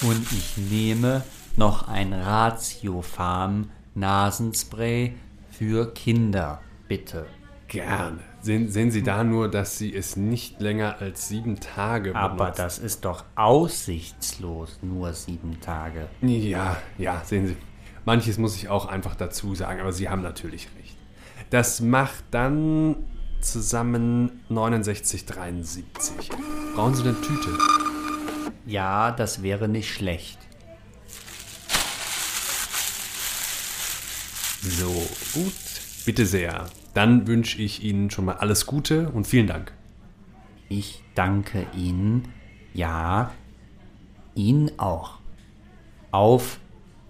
und ich nehme noch ein Ratiofarm Nasenspray für Kinder, bitte. Gerne. Sehen, sehen Sie da nur, dass Sie es nicht länger als sieben Tage Aber benutzen. das ist doch aussichtslos, nur sieben Tage. Ja, ja, sehen Sie. Manches muss ich auch einfach dazu sagen, aber Sie haben natürlich recht. Das macht dann zusammen 69,73. Brauchen Sie eine Tüte? Ja, das wäre nicht schlecht. So, gut. Bitte sehr. Dann wünsche ich Ihnen schon mal alles Gute und vielen Dank. Ich danke Ihnen. Ja, Ihnen auch. Auf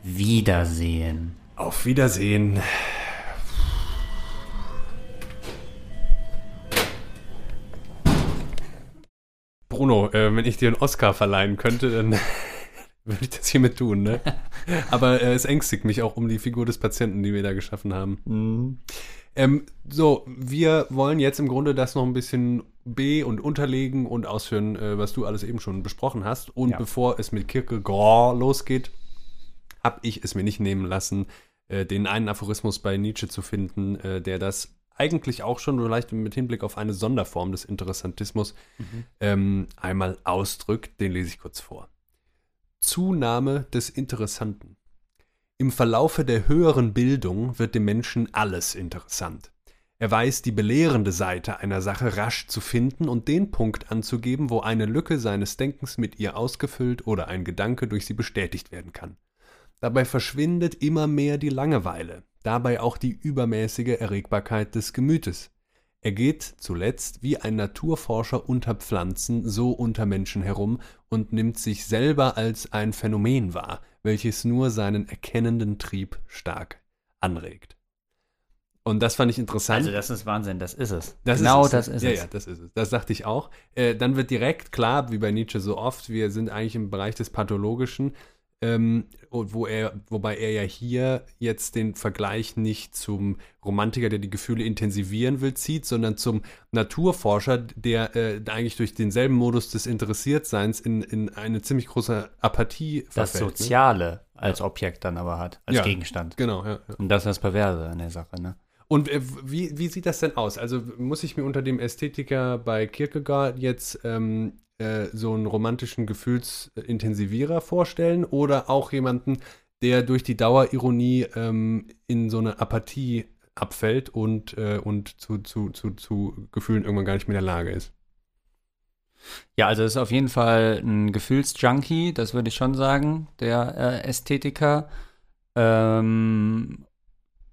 Wiedersehen. Auf Wiedersehen. Bruno, äh, wenn ich dir einen Oscar verleihen könnte, dann würde ich das hiermit tun, ne? Aber äh, es ängstigt mich auch um die Figur des Patienten, die wir da geschaffen haben. Ähm, so, wir wollen jetzt im Grunde das noch ein bisschen B und unterlegen und ausführen, äh, was du alles eben schon besprochen hast. Und Ja. bevor es mit Kierkegaard losgeht, habe ich es mir nicht nehmen lassen, äh, den einen Aphorismus bei Nietzsche zu finden, äh, der das eigentlich auch schon vielleicht mit Hinblick auf eine Sonderform des Interessantismus ähm, einmal ausdrückt. Den lese ich kurz vor. Zunahme des Interessanten. Im Verlaufe der höheren Bildung wird dem Menschen alles interessant. Er weiß die belehrende Seite einer Sache rasch zu finden und den Punkt anzugeben, wo eine Lücke seines Denkens mit ihr ausgefüllt oder ein Gedanke durch sie bestätigt werden kann. Dabei verschwindet immer mehr die Langeweile, dabei auch die übermäßige Erregbarkeit des Gemütes. Er geht zuletzt wie ein Naturforscher unter Pflanzen so unter Menschen herum und nimmt sich selber als ein Phänomen wahr, welches nur seinen erkennenden Trieb stark anregt. Und das fand ich interessant. Also das ist Wahnsinn, das ist es. Das genau ist es. das ist ja, es. Ja, das ist es. Das dachte ich auch. Äh, dann wird direkt klar, wie bei Nietzsche so oft, wir sind eigentlich im Bereich des Pathologischen, ähm, und wo er, wobei er ja hier jetzt den Vergleich nicht zum Romantiker, der die Gefühle intensivieren will, zieht, sondern zum Naturforscher, der äh, eigentlich durch denselben Modus des Interessiertseins in, in eine ziemlich große Apathie Das verfällt. ne? Soziale als Objekt dann aber hat, als Ja. Gegenstand. Genau, ja. ja. Und das ist das Perverse an der Sache, ne? Und äh, wie, wie sieht das denn aus? Also muss ich mir unter dem Ästhetiker bei Kierkegaard jetzt ähm, äh, so einen romantischen Gefühlsintensivierer vorstellen oder auch jemanden, der durch die Dauerironie ähm, in so eine Apathie abfällt und, äh, und zu, zu, zu, zu Gefühlen irgendwann gar nicht mehr in der Lage ist? Ja, also ist auf jeden Fall ein Gefühlsjunkie, das würde ich schon sagen, der äh, Ästhetiker. Ähm,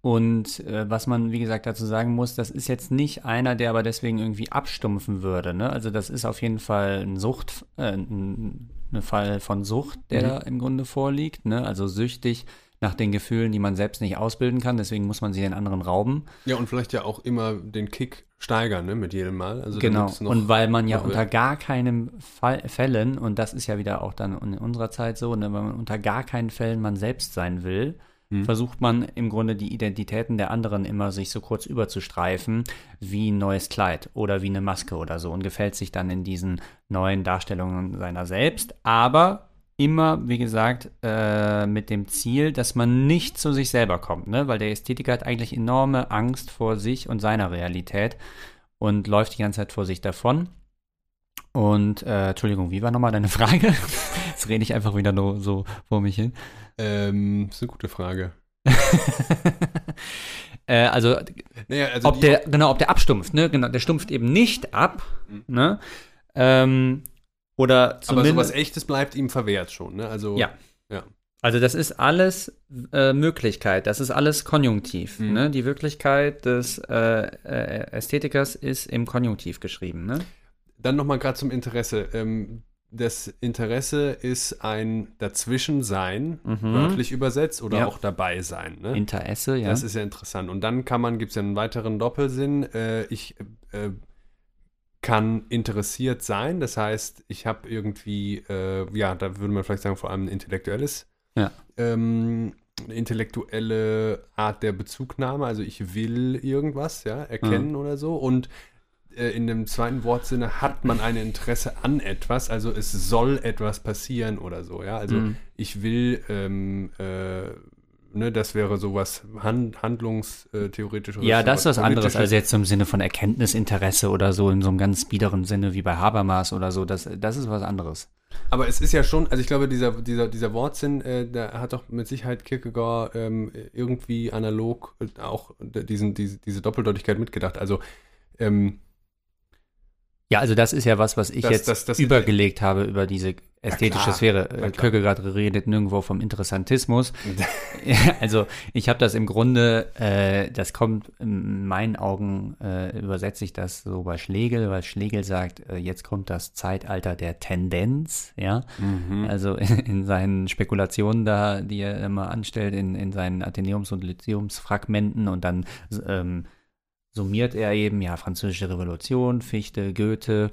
und äh, was man, wie gesagt, dazu sagen muss, das ist jetzt nicht einer, der aber deswegen irgendwie abstumpfen würde. Ne? Also das ist auf jeden Fall ein Sucht, äh, ein, ein Fall von Sucht, der Mhm. da im Grunde vorliegt. Ne? Also süchtig nach den Gefühlen, die man selbst nicht ausbilden kann. Deswegen muss man sie den anderen rauben. Ja, und vielleicht ja auch immer den Kick steigern, ne, mit jedem Mal. Also genau. Und weil man ja unter wird. gar keinen Fall, Fällen, und das ist ja wieder auch dann in unserer Zeit so, ne, weil man unter gar keinen Fällen man selbst sein will, Hm. versucht man im Grunde die Identitäten der anderen immer sich so kurz überzustreifen wie ein neues Kleid oder wie eine Maske oder so und gefällt sich dann in diesen neuen Darstellungen seiner selbst, aber immer, wie gesagt, äh, mit dem Ziel, dass man nicht zu sich selber kommt, ne? weil der Ästhetiker hat eigentlich enorme Angst vor sich und seiner Realität und läuft die ganze Zeit vor sich davon. Und, äh, Entschuldigung, wie war nochmal deine Frage? Jetzt rede ich einfach wieder nur so vor mich hin. Ähm, ist eine gute Frage. äh, also, Naja, also ob der, genau, ob der abstumpft, ne? Genau, der stumpft eben nicht ab, ne? Ähm, oder aber zumindest. sowas Echtes bleibt ihm verwehrt schon, ne? Also, Ja. ja. Also das ist alles äh, Möglichkeit, das ist alles Konjunktiv. Mhm. Ne? Die Wirklichkeit des äh, äh, Ästhetikers ist im Konjunktiv geschrieben. Ne? Dann nochmal gerade zum Interesse. Ähm, das Interesse ist ein Dazwischensein, Mhm. wörtlich übersetzt, oder Ja. auch dabei sein. Ne? Interesse, ja. Das ist ja interessant. Und dann kann man, gibt es ja einen weiteren Doppelsinn. Äh, ich äh, kann interessiert sein. Das heißt, ich habe irgendwie, äh, ja, da würde man vielleicht sagen, vor allem ein intellektuelles, Ja. ähm, eine intellektuelle Art der Bezugnahme. Also ich will irgendwas, ja, erkennen oder so. Und in dem zweiten Wortsinne hat man ein Interesse an etwas, also es soll etwas passieren oder so, ja. Also Mhm. ich will, ähm, äh, ne, das wäre sowas hand, handlungstheoretisch oder ja, das ist was anderes als jetzt im Sinne von Erkenntnisinteresse oder so, in so einem ganz biederen Sinne wie bei Habermas oder so. Das, das ist was anderes. Aber es ist ja schon, also ich glaube, dieser, dieser, dieser Wortsinn, äh, da hat doch mit Sicherheit Kierkegaard ähm, irgendwie analog äh, auch diesen, diese, diese Doppeldeutigkeit mitgedacht. Also ähm, Ja, also das ist ja was, was ich Das- jetzt das- das- übergelegt habe über diese ästhetische klar. Sphäre. Äh, klar. Kierkegaard redet nirgendwo vom Interessantismus. Ja, also ich habe das im Grunde, äh, das kommt in meinen Augen, äh, übersetze ich das so bei Schlegel, weil Schlegel sagt, äh, jetzt kommt das Zeitalter der Tendenz, ja. Mhm. Also in, in seinen Spekulationen da, die er immer anstellt, in, in seinen Athenäums- und Lyzeumsfragmenten und dann ähm, summiert er eben, ja, französische Revolution, Fichte, Goethe,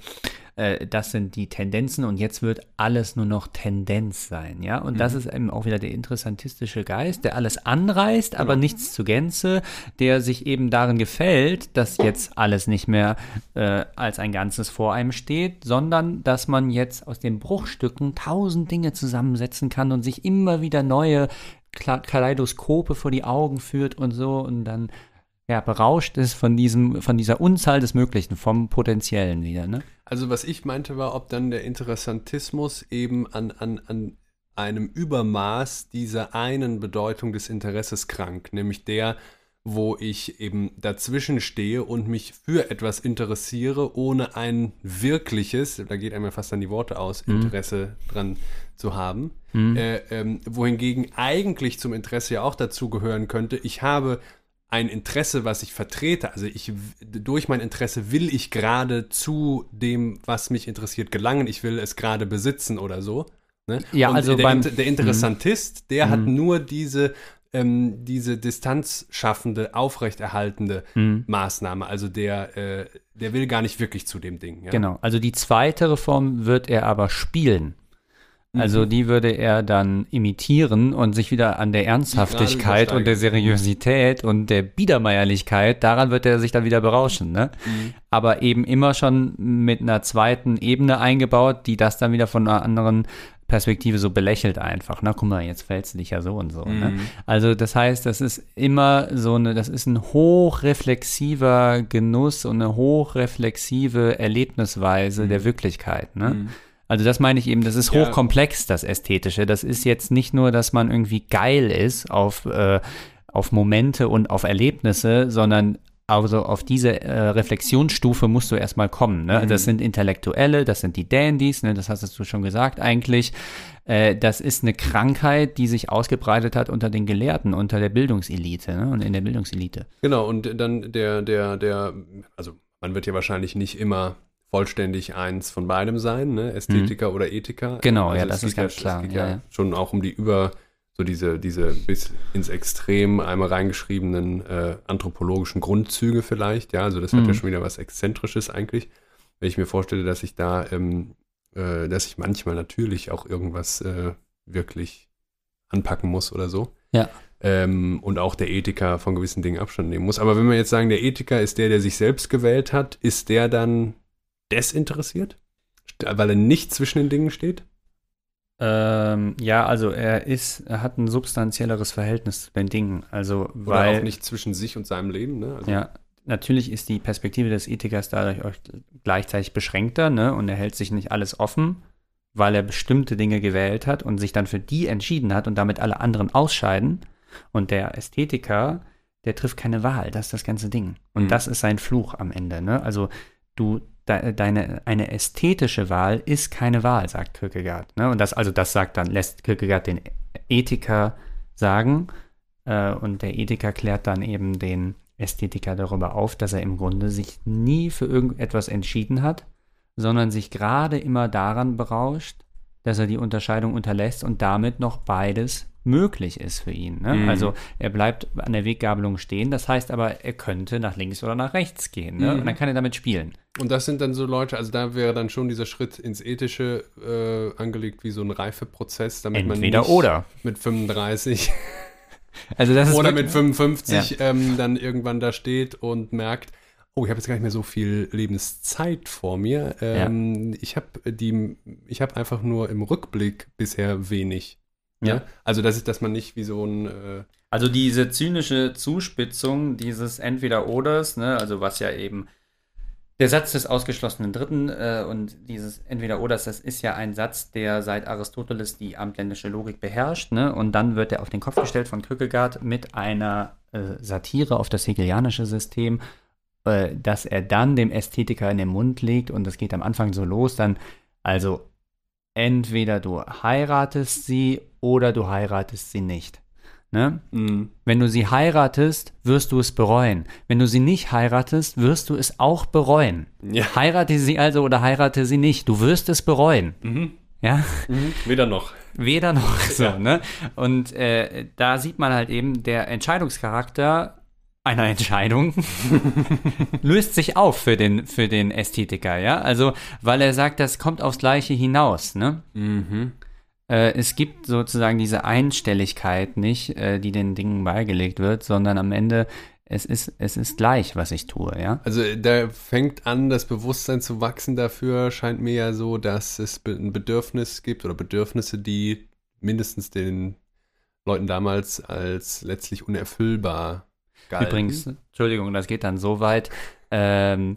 äh, das sind die Tendenzen und jetzt wird alles nur noch Tendenz sein, ja. Und das ist eben auch wieder der interessantistische Geist, der alles anreißt, aber nichts zu Gänze, der sich eben darin gefällt, dass jetzt alles nicht mehr äh, als ein Ganzes vor einem steht, sondern dass man jetzt aus den Bruchstücken tausend Dinge zusammensetzen kann und sich immer wieder neue Kaleidoskope vor die Augen führt und so und dann ja, berauscht ist von diesem, von dieser Unzahl des Möglichen, vom Potenziellen wieder, ne? Also was ich meinte war, ob dann der Interessantismus eben an, an, an einem Übermaß dieser einen Bedeutung des Interesses krank, nämlich der, wo ich eben dazwischen stehe und mich für etwas interessiere, ohne ein wirkliches, da geht einem fast an die Worte aus, Mhm. Interesse dran zu haben. Mhm. Äh, ähm, wohingegen eigentlich zum Interesse ja auch dazu gehören könnte, ich habe ein Interesse, was ich vertrete. Also ich durch mein Interesse will ich gerade zu dem, was mich interessiert, gelangen. Ich will es gerade besitzen oder so. Ne? Ja, Und also der, beim- der Interessantist, der hat Mhm. nur diese ähm, diese Distanz schaffende, aufrechterhaltende Mhm. Maßnahme. Also der, äh, der will gar nicht wirklich zu dem Ding. Ja? Genau. Also die zweite Reform wird er aber spielen. Also Mhm. die würde er dann imitieren und sich wieder an der Ernsthaftigkeit und der. Seriosität und der Biedermeierlichkeit, daran wird er sich dann wieder berauschen, ne? Mhm. Aber eben immer schon mit einer zweiten Ebene eingebaut, die das dann wieder von einer anderen Perspektive so belächelt einfach. Na, guck mal, jetzt fällst du dich ja so und so. Ne? Mhm. Also das heißt, das ist immer so eine, das ist ein hochreflexiver Genuss und eine hochreflexive Erlebnisweise der Wirklichkeit. Ne? Also das meine ich eben, das ist hochkomplex, das Ästhetische. Das ist jetzt nicht nur, dass man irgendwie geil ist auf, äh, auf Momente und auf Erlebnisse, sondern also auf diese äh, Reflexionsstufe musst du erstmal kommen. Ne? Mhm. Das sind Intellektuelle, das sind die Dandys, ne? das hast du schon gesagt eigentlich. Äh, das ist eine Krankheit, die sich ausgebreitet hat unter den Gelehrten, unter der Bildungselite ne? und in der Bildungselite. Genau, und dann der, der, der, also man wird ja wahrscheinlich nicht immer vollständig eins von beidem sein, ne? Ästhetiker oder Ethiker. Mhm. Genau, also ja, das ist ganz ja, klar, Es geht ja, ja, schon auch um die über, so diese, diese bis ins Extrem einmal reingeschriebenen äh, anthropologischen Grundzüge vielleicht, ja, also das hat Mhm. ja schon wieder was Exzentrisches eigentlich, wenn ich mir vorstelle, dass ich da, ähm, äh, dass ich manchmal natürlich auch irgendwas äh, wirklich anpacken muss oder so. Ja. Ähm, und auch der Ethiker von gewissen Dingen Abstand nehmen muss. Aber wenn wir jetzt sagen, der Ethiker ist der, der sich selbst gewählt hat, ist der dann desinteressiert? Weil er nicht zwischen den Dingen steht? Ähm, ja, also er ist, er hat ein substanzielleres Verhältnis zu den Dingen. Also Oder weil auch nicht zwischen sich und seinem Leben? Ne? Also, Ja, natürlich ist die Perspektive des Ethikers dadurch auch gleichzeitig beschränkter, ne? Und er hält sich nicht alles offen, weil er bestimmte Dinge gewählt hat und sich dann für die entschieden hat und damit alle anderen ausscheiden. Und der Ästhetiker, der trifft keine Wahl, das ist das ganze Ding. Und Mhm. das ist sein Fluch am Ende, ne? Also du, deine, eine ästhetische Wahl ist keine Wahl, sagt Kierkegaard. Ne? Und das, also das sagt dann, lässt Kierkegaard den Ethiker sagen. Äh, und der Ethiker klärt dann eben den Ästhetiker darüber auf, dass er im Grunde sich nie für irgendetwas entschieden hat, sondern sich gerade immer daran berauscht, dass er die Unterscheidung unterlässt und damit noch beides möglich ist für ihn. Ne? Mhm. Also er bleibt an der Weggabelung stehen, das heißt aber, er könnte nach links oder nach rechts gehen. Ne? Mhm. Und dann kann er damit spielen. Und das sind dann so Leute, also da wäre dann schon dieser Schritt ins Ethische äh, angelegt wie so ein Reifeprozess, damit Entweder man nicht oder. mit 35 Also das ist oder mit 55 ähm, dann irgendwann da steht und merkt, oh, ich habe jetzt gar nicht mehr so viel Lebenszeit vor mir. Ähm, Ich habe die, ich habe einfach nur im Rückblick bisher wenig. Ja. Ne? Also das ist, dass man nicht wie so ein äh, Also diese zynische Zuspitzung dieses Entweder-Oders, ne, also was ja eben der Satz des ausgeschlossenen Dritten äh, und dieses Entweder-Oders, das ist ja ein Satz, der seit Aristoteles die abendländische Logik beherrscht, ne, und dann wird er auf den Kopf gestellt von Kierkegaard mit einer äh, Satire auf das hegelianische System, äh, dass er dann dem Ästhetiker in den Mund legt und das geht am Anfang so los, dann also entweder du heiratest sie oder du heiratest sie nicht. Ne? Wenn du sie heiratest, wirst du es bereuen. Wenn du sie nicht heiratest, wirst du es auch bereuen. ja. Heirate sie also oder heirate sie nicht. Du wirst es bereuen. Mhm. Ja, Mhm. Weder noch. weder noch so. Ja. Ne? Und äh, da sieht man halt eben, der Entscheidungscharakter einer Entscheidung löst sich auf für den, für den Ästhetiker. Ja, also, weil er sagt, das kommt aufs Gleiche hinaus. Ne? Mhm. äh, es gibt sozusagen diese Einstelligkeit nicht, äh, die den Dingen beigelegt wird, sondern am Ende es ist es ist gleich, was ich tue, ja. Also da fängt an, das Bewusstsein zu wachsen dafür, scheint mir ja so, dass es ein Bedürfnis gibt oder Bedürfnisse, die mindestens den Leuten damals als letztlich unerfüllbar gehalten. Übrigens, Entschuldigung, das geht dann so weit. Ähm,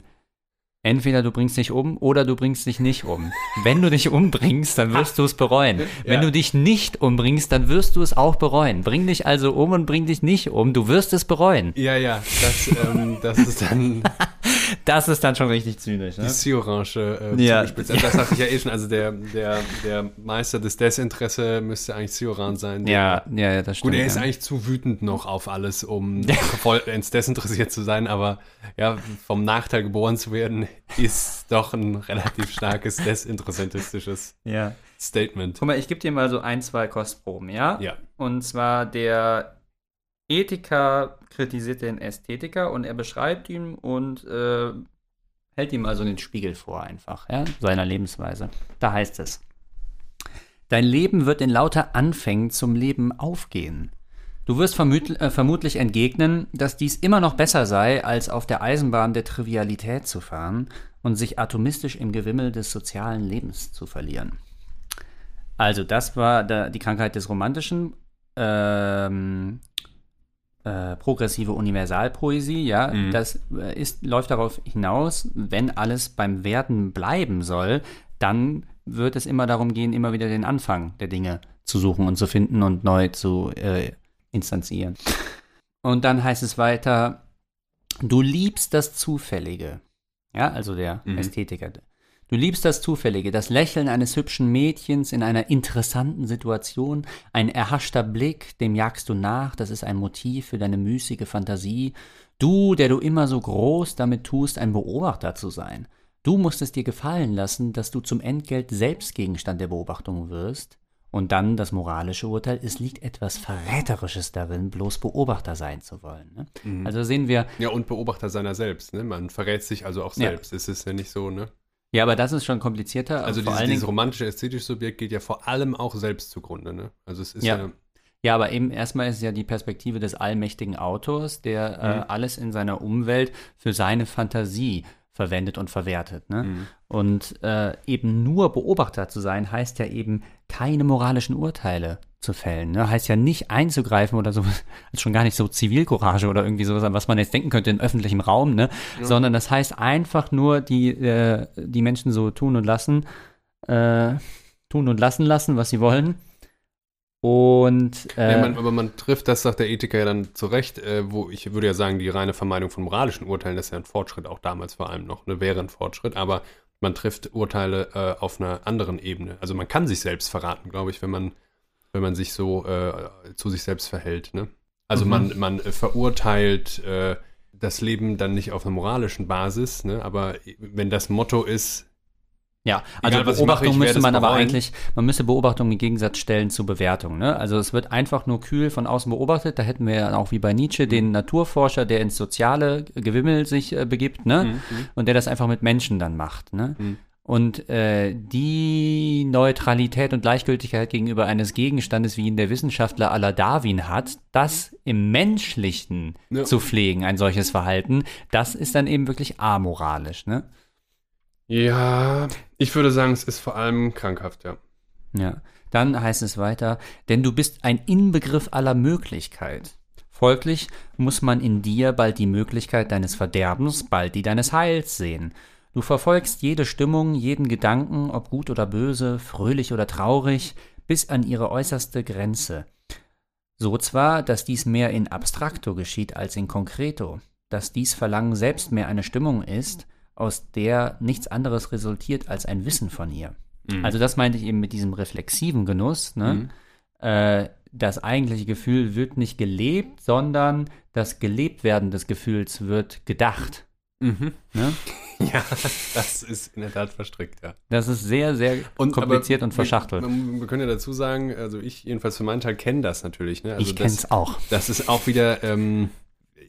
entweder du bringst dich um oder du bringst dich nicht um. Wenn du dich umbringst, dann wirst du es bereuen. Wenn Ja. du dich nicht umbringst, dann wirst du es auch bereuen. Bring dich also um und bring dich nicht um. Du wirst es bereuen. Ja, ja, das, ähm, das ist dann Das ist dann schon richtig zynisch. die Ne? Siorange äh, Ja. zugespitzt. Also das sagte ich ja eh schon, also der, der, der Meister des Desinteresse müsste eigentlich Sioran sein. Ja, ja, ja, das stimmt. Gut, er ist ja. eigentlich zu wütend noch auf alles, um vollends desinteressiert zu sein, aber ja, vom Nachteil geboren zu werden, ist doch ein relativ starkes desinteressantistisches ja. Statement. Guck mal, ich gebe dir mal so ein, zwei Kostproben, ja? Ja. Und zwar der Ethiker kritisiert den Ästhetiker und er beschreibt ihn und äh, hält ihm also den Spiegel vor einfach, ja, seiner Lebensweise. Da heißt es, dein Leben wird in lauter Anfängen zum Leben aufgehen. Du wirst äh, vermutlich entgegnen, dass dies immer noch besser sei, als auf der Eisenbahn der Trivialität zu fahren und sich atomistisch im Gewimmel des sozialen Lebens zu verlieren. Also, das war da, die Krankheit des Romantischen. Ähm, äh, progressive Universalpoesie, ja, Mhm. das äh, ist, läuft darauf hinaus, wenn alles beim Werden bleiben soll, dann wird es immer darum gehen, immer wieder den Anfang der Dinge zu suchen und zu finden und neu zu äh, instanzieren. Und dann heißt es weiter, du liebst das Zufällige. Ja, also der Mhm. Ästhetiker. Du liebst das Zufällige, das Lächeln eines hübschen Mädchens in einer interessanten Situation, ein erhaschter Blick, dem jagst du nach, das ist ein Motiv für deine müßige Fantasie. Du, der du immer so groß damit tust, ein Beobachter zu sein. Du musst es dir gefallen lassen, dass du zum Entgelt selbst Gegenstand der Beobachtung wirst. Und dann das moralische Urteil, es liegt etwas Verräterisches darin, bloß Beobachter sein zu wollen. Ne? Mhm. Also sehen wir, Ja, und Beobachter seiner selbst, ne? Man verrät sich also auch Ja. selbst. Es ist ja nicht so, ne? Ja, aber das ist schon komplizierter. Also vor dieses, dieses romantische ästhetische Subjekt geht ja vor allem auch selbst zugrunde, ne? Also es ist Ja. ja, Ja, aber eben erstmal ist ja die Perspektive des allmächtigen Autors, der äh, Mhm. alles in seiner Umwelt für seine Fantasie verwendet und verwertet. Ne? Mhm. Und äh, eben nur Beobachter zu sein, heißt ja eben keine moralischen Urteile zu fällen. Ne? Heißt ja nicht einzugreifen oder so, ist schon gar nicht so Zivilcourage oder irgendwie sowas, was man jetzt denken könnte in öffentlichem Raum, ne? sondern das heißt einfach nur, die, äh, die Menschen so tun und lassen, äh, tun und lassen lassen, was sie wollen. Und äh, ja man, aber man trifft das, sagt der Ethiker ja dann zurecht, äh, wo ich würde ja sagen, die reine Vermeidung von moralischen Urteilen, das ist ja ein Fortschritt, auch damals vor allem noch, ne, wäre ein Fortschritt, aber man trifft Urteile äh, auf einer anderen Ebene. Also man kann sich selbst verraten, glaube ich, wenn man, wenn man sich so äh, zu sich selbst verhält. Ne? Also Mhm. man, man äh, verurteilt äh, das Leben dann nicht auf einer moralischen Basis, ne? aber wenn das Motto ist, Ja, also Egal, mache, Beobachtung ich müsste man aber eigentlich, man müsste Beobachtung im Gegensatz stellen zu Bewertung. Ne? Also es wird einfach nur kühl von außen beobachtet. Da hätten wir ja auch wie bei Nietzsche den Naturforscher, der ins soziale Gewimmel sich äh, begibt, ne? Und der das einfach mit Menschen dann macht, ne? Mhm. Und äh, die Neutralität und Gleichgültigkeit gegenüber eines Gegenstandes, wie ihn der Wissenschaftler la Darwin hat, das im Menschlichen Ja. zu pflegen, ein solches Verhalten, das ist dann eben wirklich amoralisch, ne? ja, ich würde sagen, es ist vor allem krankhaft, ja. Ja, dann heißt es weiter, denn du bist ein Inbegriff aller Möglichkeit. Folglich muss man in dir bald die Möglichkeit deines Verderbens, bald die deines Heils sehen. Du verfolgst jede Stimmung, jeden Gedanken, ob gut oder böse, fröhlich oder traurig, bis an ihre äußerste Grenze. So zwar, dass dies mehr in abstrakto geschieht als in concreto, dass dies Verlangen selbst mehr eine Stimmung ist, aus der nichts anderes resultiert als ein Wissen von ihr. Mhm. Also das meinte ich eben mit diesem reflexiven Genuss. Ne? Mhm. Äh, das eigentliche Gefühl wird nicht gelebt, sondern das Gelebtwerden des Gefühls wird gedacht. Mhm. Ne? Ja, das ist in der Tat verstrickt, ja. Das ist sehr, sehr kompliziert aber und verschachtelt. Wir, wir, können ja dazu sagen, also ich jedenfalls für meinen Teil kenne das natürlich. Ne? Also ich das, kenn's auch. Das ist auch wieder, ähm,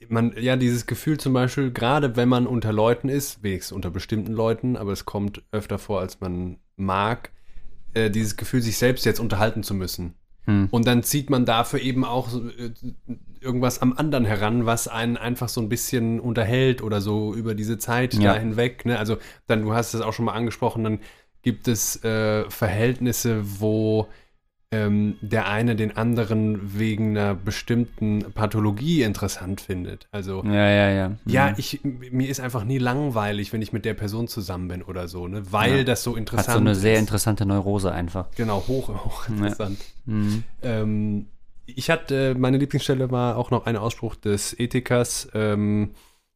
man, ja, dieses Gefühl zum Beispiel, gerade wenn man unter Leuten ist, wenigstens unter bestimmten Leuten, aber es kommt öfter vor, als man mag, äh, dieses Gefühl, sich selbst jetzt unterhalten zu müssen. Hm. Und dann zieht man dafür eben auch äh, irgendwas am anderen heran, was einen einfach so ein bisschen unterhält oder so über diese Zeit Ja. da hinweg. Ne? Also dann, du hast es auch schon mal angesprochen, dann gibt es äh, Verhältnisse, wo ähm, der eine den anderen wegen einer bestimmten Pathologie interessant findet. Also Ja, ja, ja. Mhm. ja, ich mir ist einfach nie langweilig, wenn ich mit der Person zusammen bin oder so, ne? Weil Ja. das so interessant Hat so eine sehr ist. interessante Neurose einfach. Genau, hoch, hoch interessant. Mhm. Ähm, ich hatte, meine Lieblingsstelle war auch noch ein Ausspruch des Ethikers, ähm,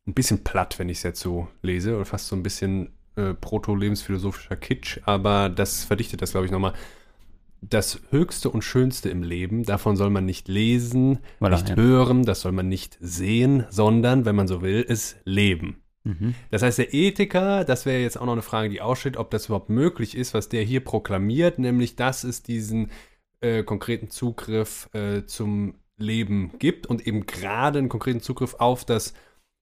ein bisschen platt, wenn ich es jetzt so lese, oder fast so ein bisschen äh, proto-lebensphilosophischer Kitsch, aber das verdichtet das, glaube ich, nochmal. Das Höchste und Schönste im Leben, davon soll man nicht lesen, Voilà, nicht ja. hören, das soll man nicht sehen, sondern, wenn man so will, es leben. Mhm. Das heißt, der Ethiker, das wäre jetzt auch noch eine Frage, die aussteht, ob das überhaupt möglich ist, was der hier proklamiert, nämlich, dass es diesen äh, konkreten Zugriff äh, zum Leben gibt und eben gerade einen konkreten Zugriff auf das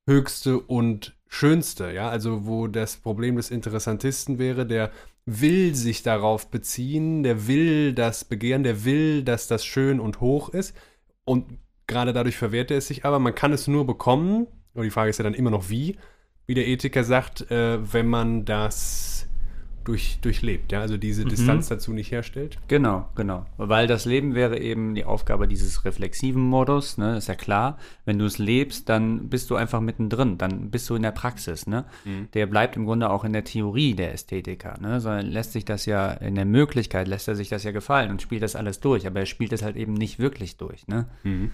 Höchste und Schönste, ja, also wo das Problem des Interessantisten wäre, der will sich darauf beziehen, der will das begehren, der will, dass das schön und hoch ist und gerade dadurch verwehrt er es sich aber, man kann es nur bekommen, und die Frage ist ja dann immer noch wie, wie der Ethiker sagt, äh, wenn man das durch, durchlebt, ja, also diese Distanz dazu nicht herstellt. Genau, genau. Weil das Leben wäre eben die Aufgabe dieses reflexiven Modus, ne, ist ja klar. Wenn du es lebst, dann bist du einfach mittendrin, dann bist du in der Praxis, ne. Der bleibt im Grunde auch in der Theorie der Ästhetiker, ne, sondern lässt sich das ja in der Möglichkeit, lässt er sich das ja gefallen und spielt das alles durch, aber er spielt es halt eben nicht wirklich durch, ne. Äh,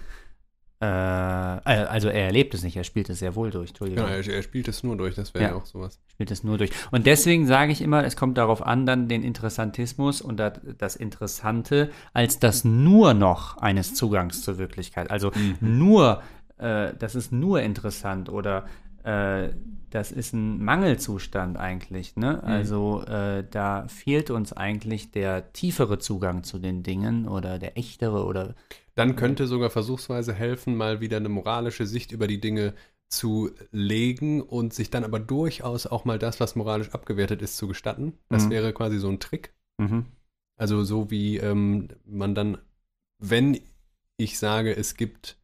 äh, also er erlebt es nicht, er spielt es sehr wohl durch, Entschuldigung. Genau, er, er spielt es nur durch, das wäre ja. Ja. auch sowas. spielt es nur durch. Und deswegen sage ich immer, es kommt darauf an, dann den Interessantismus und das, das Interessante als das nur noch eines Zugangs zur Wirklichkeit. Also nur, äh, das ist nur interessant oder äh, das ist ein Mangelzustand eigentlich. Ne? Also äh, da fehlt uns eigentlich der tiefere Zugang zu den Dingen oder der echtere oder Dann könnte sogar versuchsweise helfen, mal wieder eine moralische Sicht über die Dinge zu legen und sich dann aber durchaus auch mal das, was moralisch abgewertet ist, zu gestatten. Das Mhm. wäre quasi so ein Trick. mhm. Also so wie ähm, man dann, wenn ich sage, es gibt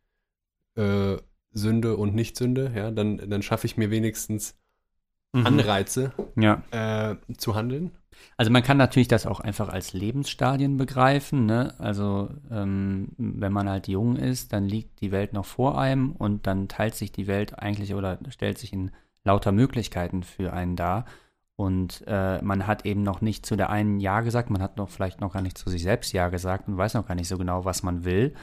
äh, Sünde und Nicht-Sünde, ja, dann, dann schaffe ich mir wenigstens Mhm. Anreize Ja. äh, zu handeln. Also man kann natürlich das auch einfach als Lebensstadien begreifen. Ne? Also ähm, wenn man halt jung ist, dann liegt die Welt noch vor einem und dann teilt sich die Welt eigentlich oder stellt sich in lauter Möglichkeiten für einen dar. Und äh, man hat eben noch nicht zu der einen Ja gesagt, man hat noch vielleicht noch gar nicht zu sich selbst Ja gesagt und weiß noch gar nicht so genau, was man will.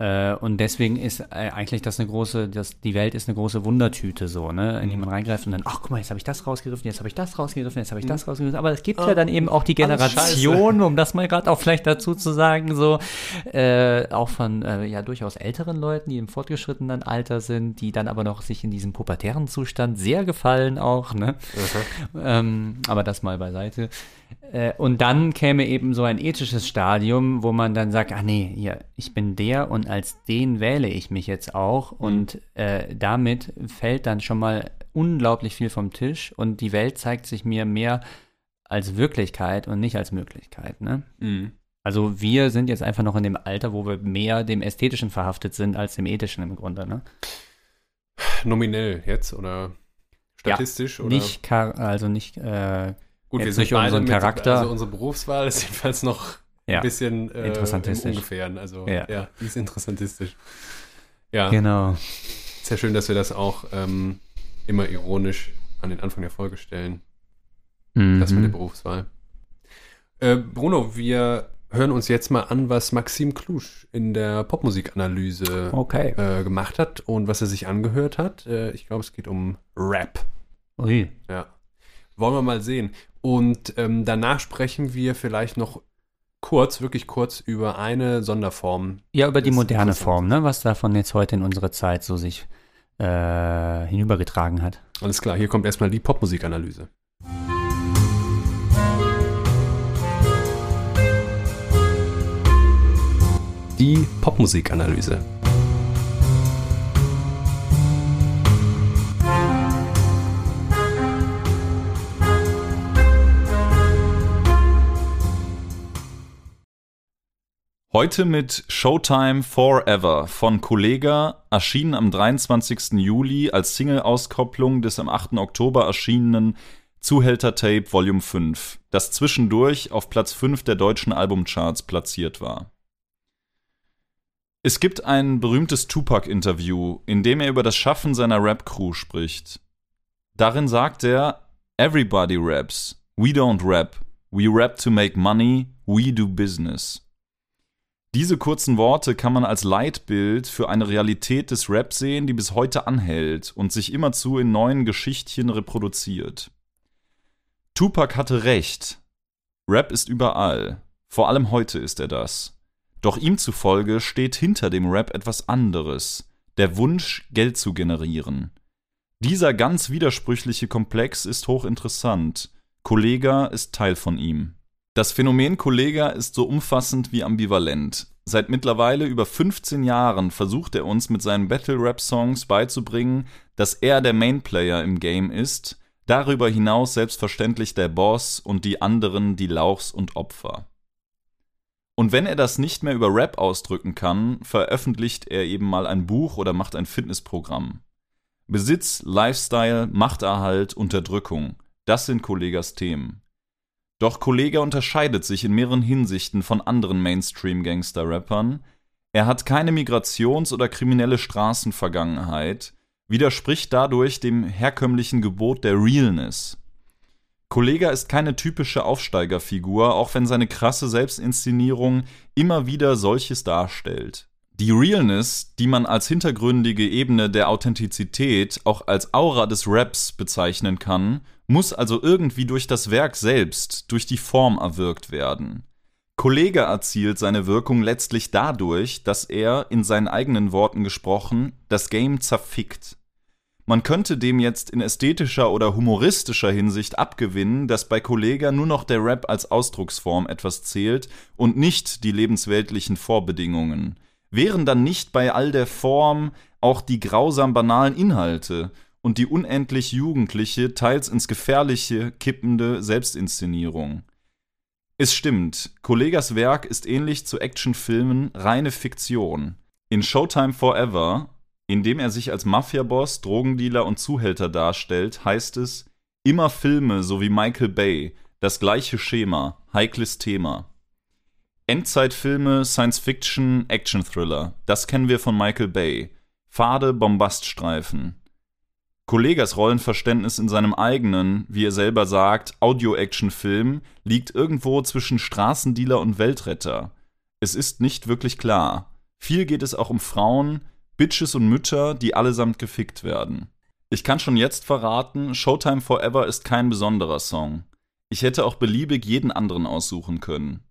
Äh, und deswegen ist äh, eigentlich das eine große, das, die Welt ist eine große Wundertüte so, ne, in die man reingreift und dann, ach guck mal, jetzt habe ich das rausgegriffen, jetzt habe ich das rausgegriffen, jetzt habe ich das rausgegriffen. Aber es gibt ja dann eben auch die Generation, um das mal gerade auch vielleicht dazu zu sagen, so, äh, auch von äh, ja durchaus älteren Leuten, die im fortgeschrittenen Alter sind, die dann aber noch sich in diesem pubertären Zustand sehr gefallen auch, ne? Ähm, aber das mal beiseite. Äh, und dann käme eben so ein ethisches Stadium, wo man dann sagt, ah nee, hier, ich bin der und als den wähle ich mich jetzt auch. Und äh, damit fällt dann schon mal unglaublich viel vom Tisch und die Welt zeigt sich mir mehr als Wirklichkeit und nicht als Möglichkeit. Ne? Also wir sind jetzt einfach noch in dem Alter, wo wir mehr dem Ästhetischen verhaftet sind als dem Ethischen im Grunde. Ne? Nominell jetzt oder statistisch oder Nicht, also nicht äh, gut, wir jetzt sind durch beide unseren mit, Charakter. Also unsere Berufswahl ist jedenfalls noch Ja. ein bisschen äh, Interessantistisch. im Ungefähren. Also Ja. ja, die ist interessantistisch. Ja, genau. sehr schön, dass wir das auch ähm, immer ironisch an den Anfang der Folge stellen. Das mit der Mhm. Berufswahl. Äh, Bruno, wir hören uns jetzt mal an, was Maxim Klusch in der Popmusikanalyse Okay. äh, gemacht hat und was er sich angehört hat. Äh, ich glaube, es geht um Rap. Ui. Ja. Wollen wir mal sehen. Und ähm, danach sprechen wir vielleicht noch kurz, wirklich kurz über eine Sonderform. Ja, über die moderne. Form, ne? was davon jetzt heute in unsere Zeit so sich äh, hinübergetragen hat. Alles klar, hier kommt erstmal die Popmusikanalyse. Die Popmusikanalyse. Heute mit Showtime Forever von Kollega, erschienen am 23. Juli als Single-Auskopplung des am 8. Oktober erschienenen Zuhälter Tape Volume 5, das zwischendurch auf Platz 5 der deutschen Albumcharts platziert war. Es gibt ein berühmtes Tupac-Interview, in dem er über das Schaffen seiner Rap-Crew spricht. Darin sagt er, Everybody raps, we don't rap, we rap to make money, we do business. Diese kurzen Worte kann man als Leitbild für eine Realität des Rap sehen, die bis heute anhält und sich immerzu in neuen Geschichtchen reproduziert. Tupac hatte recht. Rap ist überall. Vor allem heute ist er das. Doch ihm zufolge steht hinter dem Rap etwas anderes, der Wunsch, Geld zu generieren. Dieser ganz widersprüchliche Komplex ist hochinteressant. Kollega ist Teil von ihm. Das Phänomen Kollega ist so umfassend wie ambivalent. Seit mittlerweile über 15 Jahren versucht er uns mit seinen Battle-Rap-Songs beizubringen, dass er der Mainplayer im Game ist, darüber hinaus selbstverständlich der Boss und die anderen die Lauchs und Opfer. Und wenn er das nicht mehr über Rap ausdrücken kann, veröffentlicht er eben mal ein Buch oder macht ein Fitnessprogramm. Besitz, Lifestyle, Machterhalt, Unterdrückung, das sind Kollegas Themen. Doch Kollega unterscheidet sich in mehreren Hinsichten von anderen Mainstream-Gangster-Rappern. Er hat keine Migrations- oder kriminelle Straßenvergangenheit, widerspricht dadurch dem herkömmlichen Gebot der Realness. Kollega ist keine typische Aufsteigerfigur, auch wenn seine krasse Selbstinszenierung immer wieder solches darstellt. Die Realness, die man als hintergründige Ebene der Authentizität auch als Aura des Raps bezeichnen kann, muss also irgendwie durch das Werk selbst, durch die Form erwirkt werden. Kollega erzielt seine Wirkung letztlich dadurch, dass er, in seinen eigenen Worten gesprochen, das Game zerfickt. Man könnte dem jetzt in ästhetischer oder humoristischer Hinsicht abgewinnen, dass bei Kollega nur noch der Rap als Ausdrucksform etwas zählt und nicht die lebensweltlichen Vorbedingungen. Wären dann nicht bei all der Form auch die grausam banalen Inhalte und die unendlich jugendliche, teils ins Gefährliche kippende Selbstinszenierung? Es stimmt, Kollegas Werk ist ähnlich zu Actionfilmen reine Fiktion. In Showtime Forever indem er sich als Mafiaboss, Drogendealer und Zuhälter darstellt, heißt es, immer Filme so wie Michael Bay, das gleiche Schema, heikles Thema. Endzeitfilme, Science Fiction, Action Thriller, das kennen wir von Michael Bay. Fade Bombaststreifen. Kollegas Rollenverständnis in seinem eigenen, wie er selber sagt, Audio-Action-Film liegt irgendwo zwischen Straßendealer und Weltretter. Es ist nicht wirklich klar. Viel geht es auch um Frauen, Bitches und Mütter, die allesamt gefickt werden. Ich kann schon jetzt verraten, Showtime Forever ist kein besonderer Song. Ich hätte auch beliebig jeden anderen aussuchen können.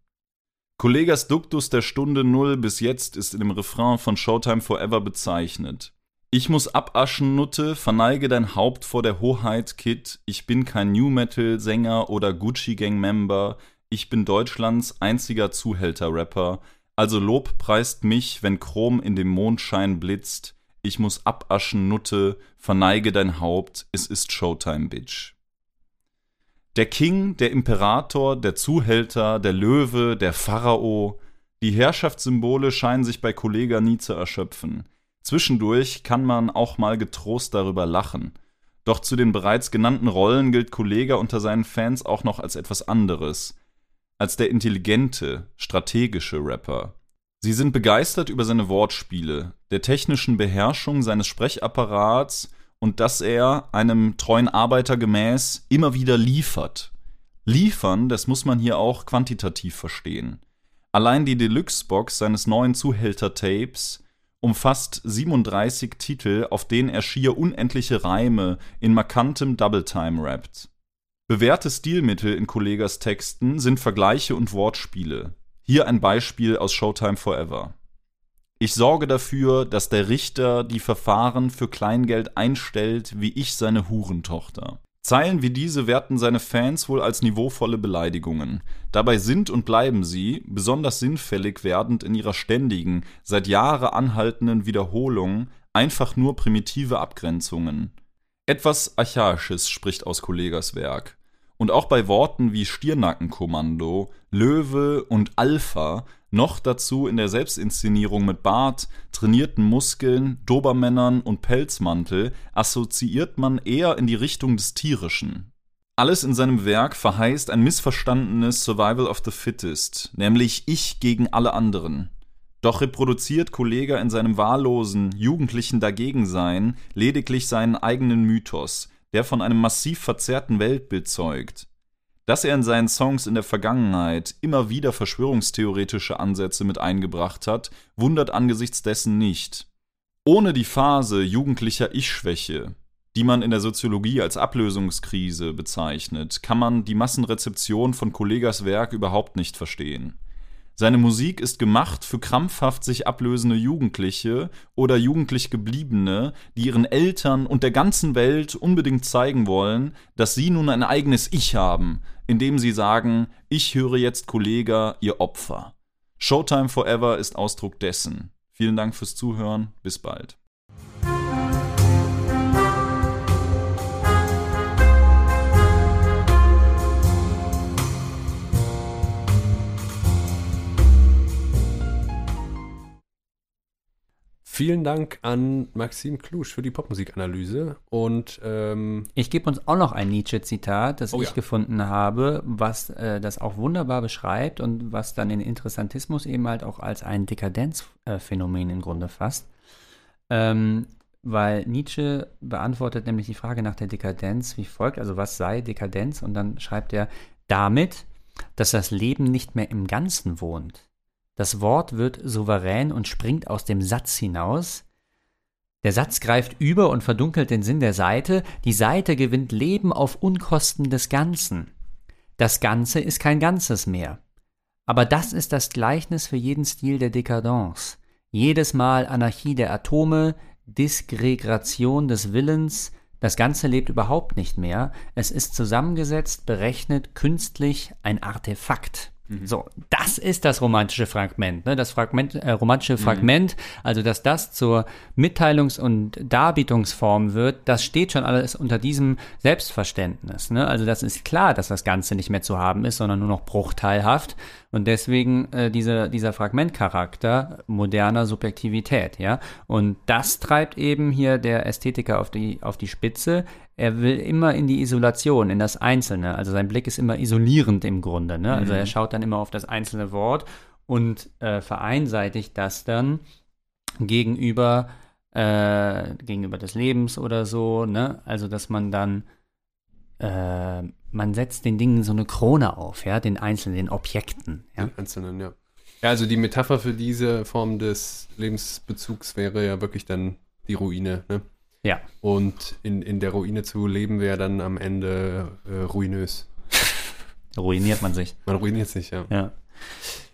Kollegas Duktus der Stunde Null bis jetzt ist in dem Refrain von Showtime Forever bezeichnet. Ich muss abaschen, Nutte, verneige dein Haupt vor der Hoheit, Kid. Ich bin kein New Metal Sänger oder Gucci Gang Member. Ich bin Deutschlands einziger Zuhälter-Rapper. Also Lob preist mich, wenn Chrom in dem Mondschein blitzt. Ich muss abaschen, Nutte, verneige dein Haupt, es ist Showtime, Bitch. Der King, der Imperator, der Zuhälter, der Löwe, der Pharao, die Herrschaftssymbole scheinen sich bei Kollega nie zu erschöpfen. Zwischendurch kann man auch mal getrost darüber lachen. Doch zu den bereits genannten Rollen gilt Kollega unter seinen Fans auch noch als etwas anderes als der intelligente, strategische Rapper. Sie sind begeistert über seine Wortspiele, der technischen Beherrschung seines Sprechapparats und dass er, einem treuen Arbeiter gemäß, immer wieder liefert. Liefern, das muss man hier auch quantitativ verstehen. Allein die Deluxe-Box seines neuen Zuhälter-Tapes umfasst 37 Titel, auf denen er schier unendliche Reime in markantem Double-Time rappt. Bewährte Stilmittel in Kollegas Texten sind Vergleiche und Wortspiele. Hier ein Beispiel aus Showtime Forever. Ich sorge dafür, dass der Richter die Verfahren für Kleingeld einstellt, wie ich seine Hurentochter. Zeilen wie diese werten seine Fans wohl als niveauvolle Beleidigungen. Dabei sind und bleiben sie, besonders sinnfällig werdend in ihrer ständigen, seit Jahre anhaltenden Wiederholung, einfach nur primitive Abgrenzungen. Etwas Archaisches spricht aus Kollegas Werk. Und auch bei Worten wie Stirnackenkommando, Löwe und Alpha, noch dazu in der Selbstinszenierung mit Bart, trainierten Muskeln, Dobermännern und Pelzmantel, assoziiert man eher in die Richtung des Tierischen. Alles in seinem Werk verheißt ein missverstandenes Survival of the Fittest, nämlich ich gegen alle anderen. Doch reproduziert Kollega in seinem wahllosen, jugendlichen Dagegensein lediglich seinen eigenen Mythos, der von einem massiv verzerrten Weltbild zeugt. Dass er in seinen Songs in der Vergangenheit immer wieder verschwörungstheoretische Ansätze mit eingebracht hat, wundert angesichts dessen nicht. Ohne die Phase jugendlicher Ich-Schwäche, die man in der Soziologie als Ablösungskrise bezeichnet, kann man die Massenrezeption von Kollegas Werk überhaupt nicht verstehen. Seine Musik ist gemacht für krampfhaft sich ablösende Jugendliche oder jugendlich gebliebene, die ihren Eltern und der ganzen Welt unbedingt zeigen wollen, dass sie nun ein eigenes Ich haben, indem sie sagen, ich höre jetzt Kollega, ihr Opfer. Showtime Forever ist Ausdruck dessen. Vielen Dank fürs Zuhören, bis bald. Vielen Dank an Maxim Klusch für die Popmusikanalyse. Und ähm, Ich gebe uns auch noch ein Nietzsche-Zitat, das Oh ich ja. gefunden habe, was äh, das auch wunderbar beschreibt und was dann den Interessantismus eben halt auch als ein Dekadenzphänomen im Grunde fasst. Ähm, weil Nietzsche beantwortet nämlich die Frage nach der Dekadenz wie folgt, also was sei Dekadenz? Und dann schreibt er, damit, dass das Leben nicht mehr im Ganzen wohnt. Das Wort wird souverän und springt aus dem Satz hinaus, der Satz greift über und verdunkelt den Sinn der Seite. Die Seite gewinnt Leben auf Unkosten des Ganzen. Das Ganze ist kein Ganzes mehr. Aber das ist das Gleichnis für jeden Stil der Dekadence. Jedes Mal Anarchie der Atome, Disgregation des Willens, das Ganze lebt überhaupt nicht mehr. Es ist zusammengesetzt, berechnet, künstlich, ein Artefakt. So, das ist das romantische Fragment. Ne? Das Fragment, äh, romantische Fragment, also dass das zur Mitteilungs- und Darbietungsform wird, das steht schon alles unter diesem Selbstverständnis. Ne? Also das ist klar, dass das Ganze nicht mehr zu haben ist, sondern nur noch bruchteilhaft. Und deswegen äh, diese, dieser Fragmentcharakter moderner Subjektivität, ja. Und das treibt eben hier der Ästhetiker auf die, auf die Spitze. Er will immer in die Isolation, in das Einzelne. Also sein Blick ist immer isolierend im Grunde. Ne? Also er schaut dann immer auf das einzelne Wort und äh, vereinseitigt das dann gegenüber, äh, gegenüber des Lebens oder so. Ne? Also dass man dann äh, man setzt den Dingen so eine Krone auf, ja, den einzelnen, den Objekten. Ja? den Einzelnen, ja. Ja, also die Metapher für diese Form des Lebensbezugs wäre ja wirklich dann die Ruine, ne? Ja. Und in, in der Ruine zu leben wäre dann am Ende äh, ruinös. Ruiniert man sich. Man ruiniert sich, ja. Ja.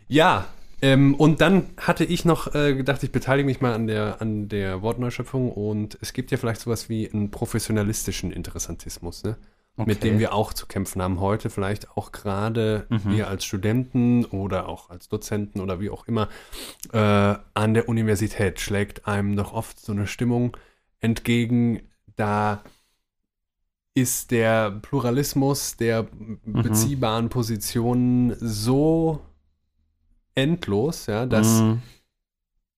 Ja, ähm, und dann hatte ich noch äh, gedacht, ich beteilige mich mal an der, an der Wortneuschöpfung und es gibt ja vielleicht sowas wie einen professionalistischen Interessantismus, ne? mit Okay. dem wir auch zu kämpfen haben heute, vielleicht auch gerade Mhm. wir als Studenten oder auch als Dozenten oder wie auch immer äh, an der Universität schlägt einem doch oft so eine Stimmung entgegen, da ist der Pluralismus der beziehbaren Positionen so endlos, ja, dass Mhm.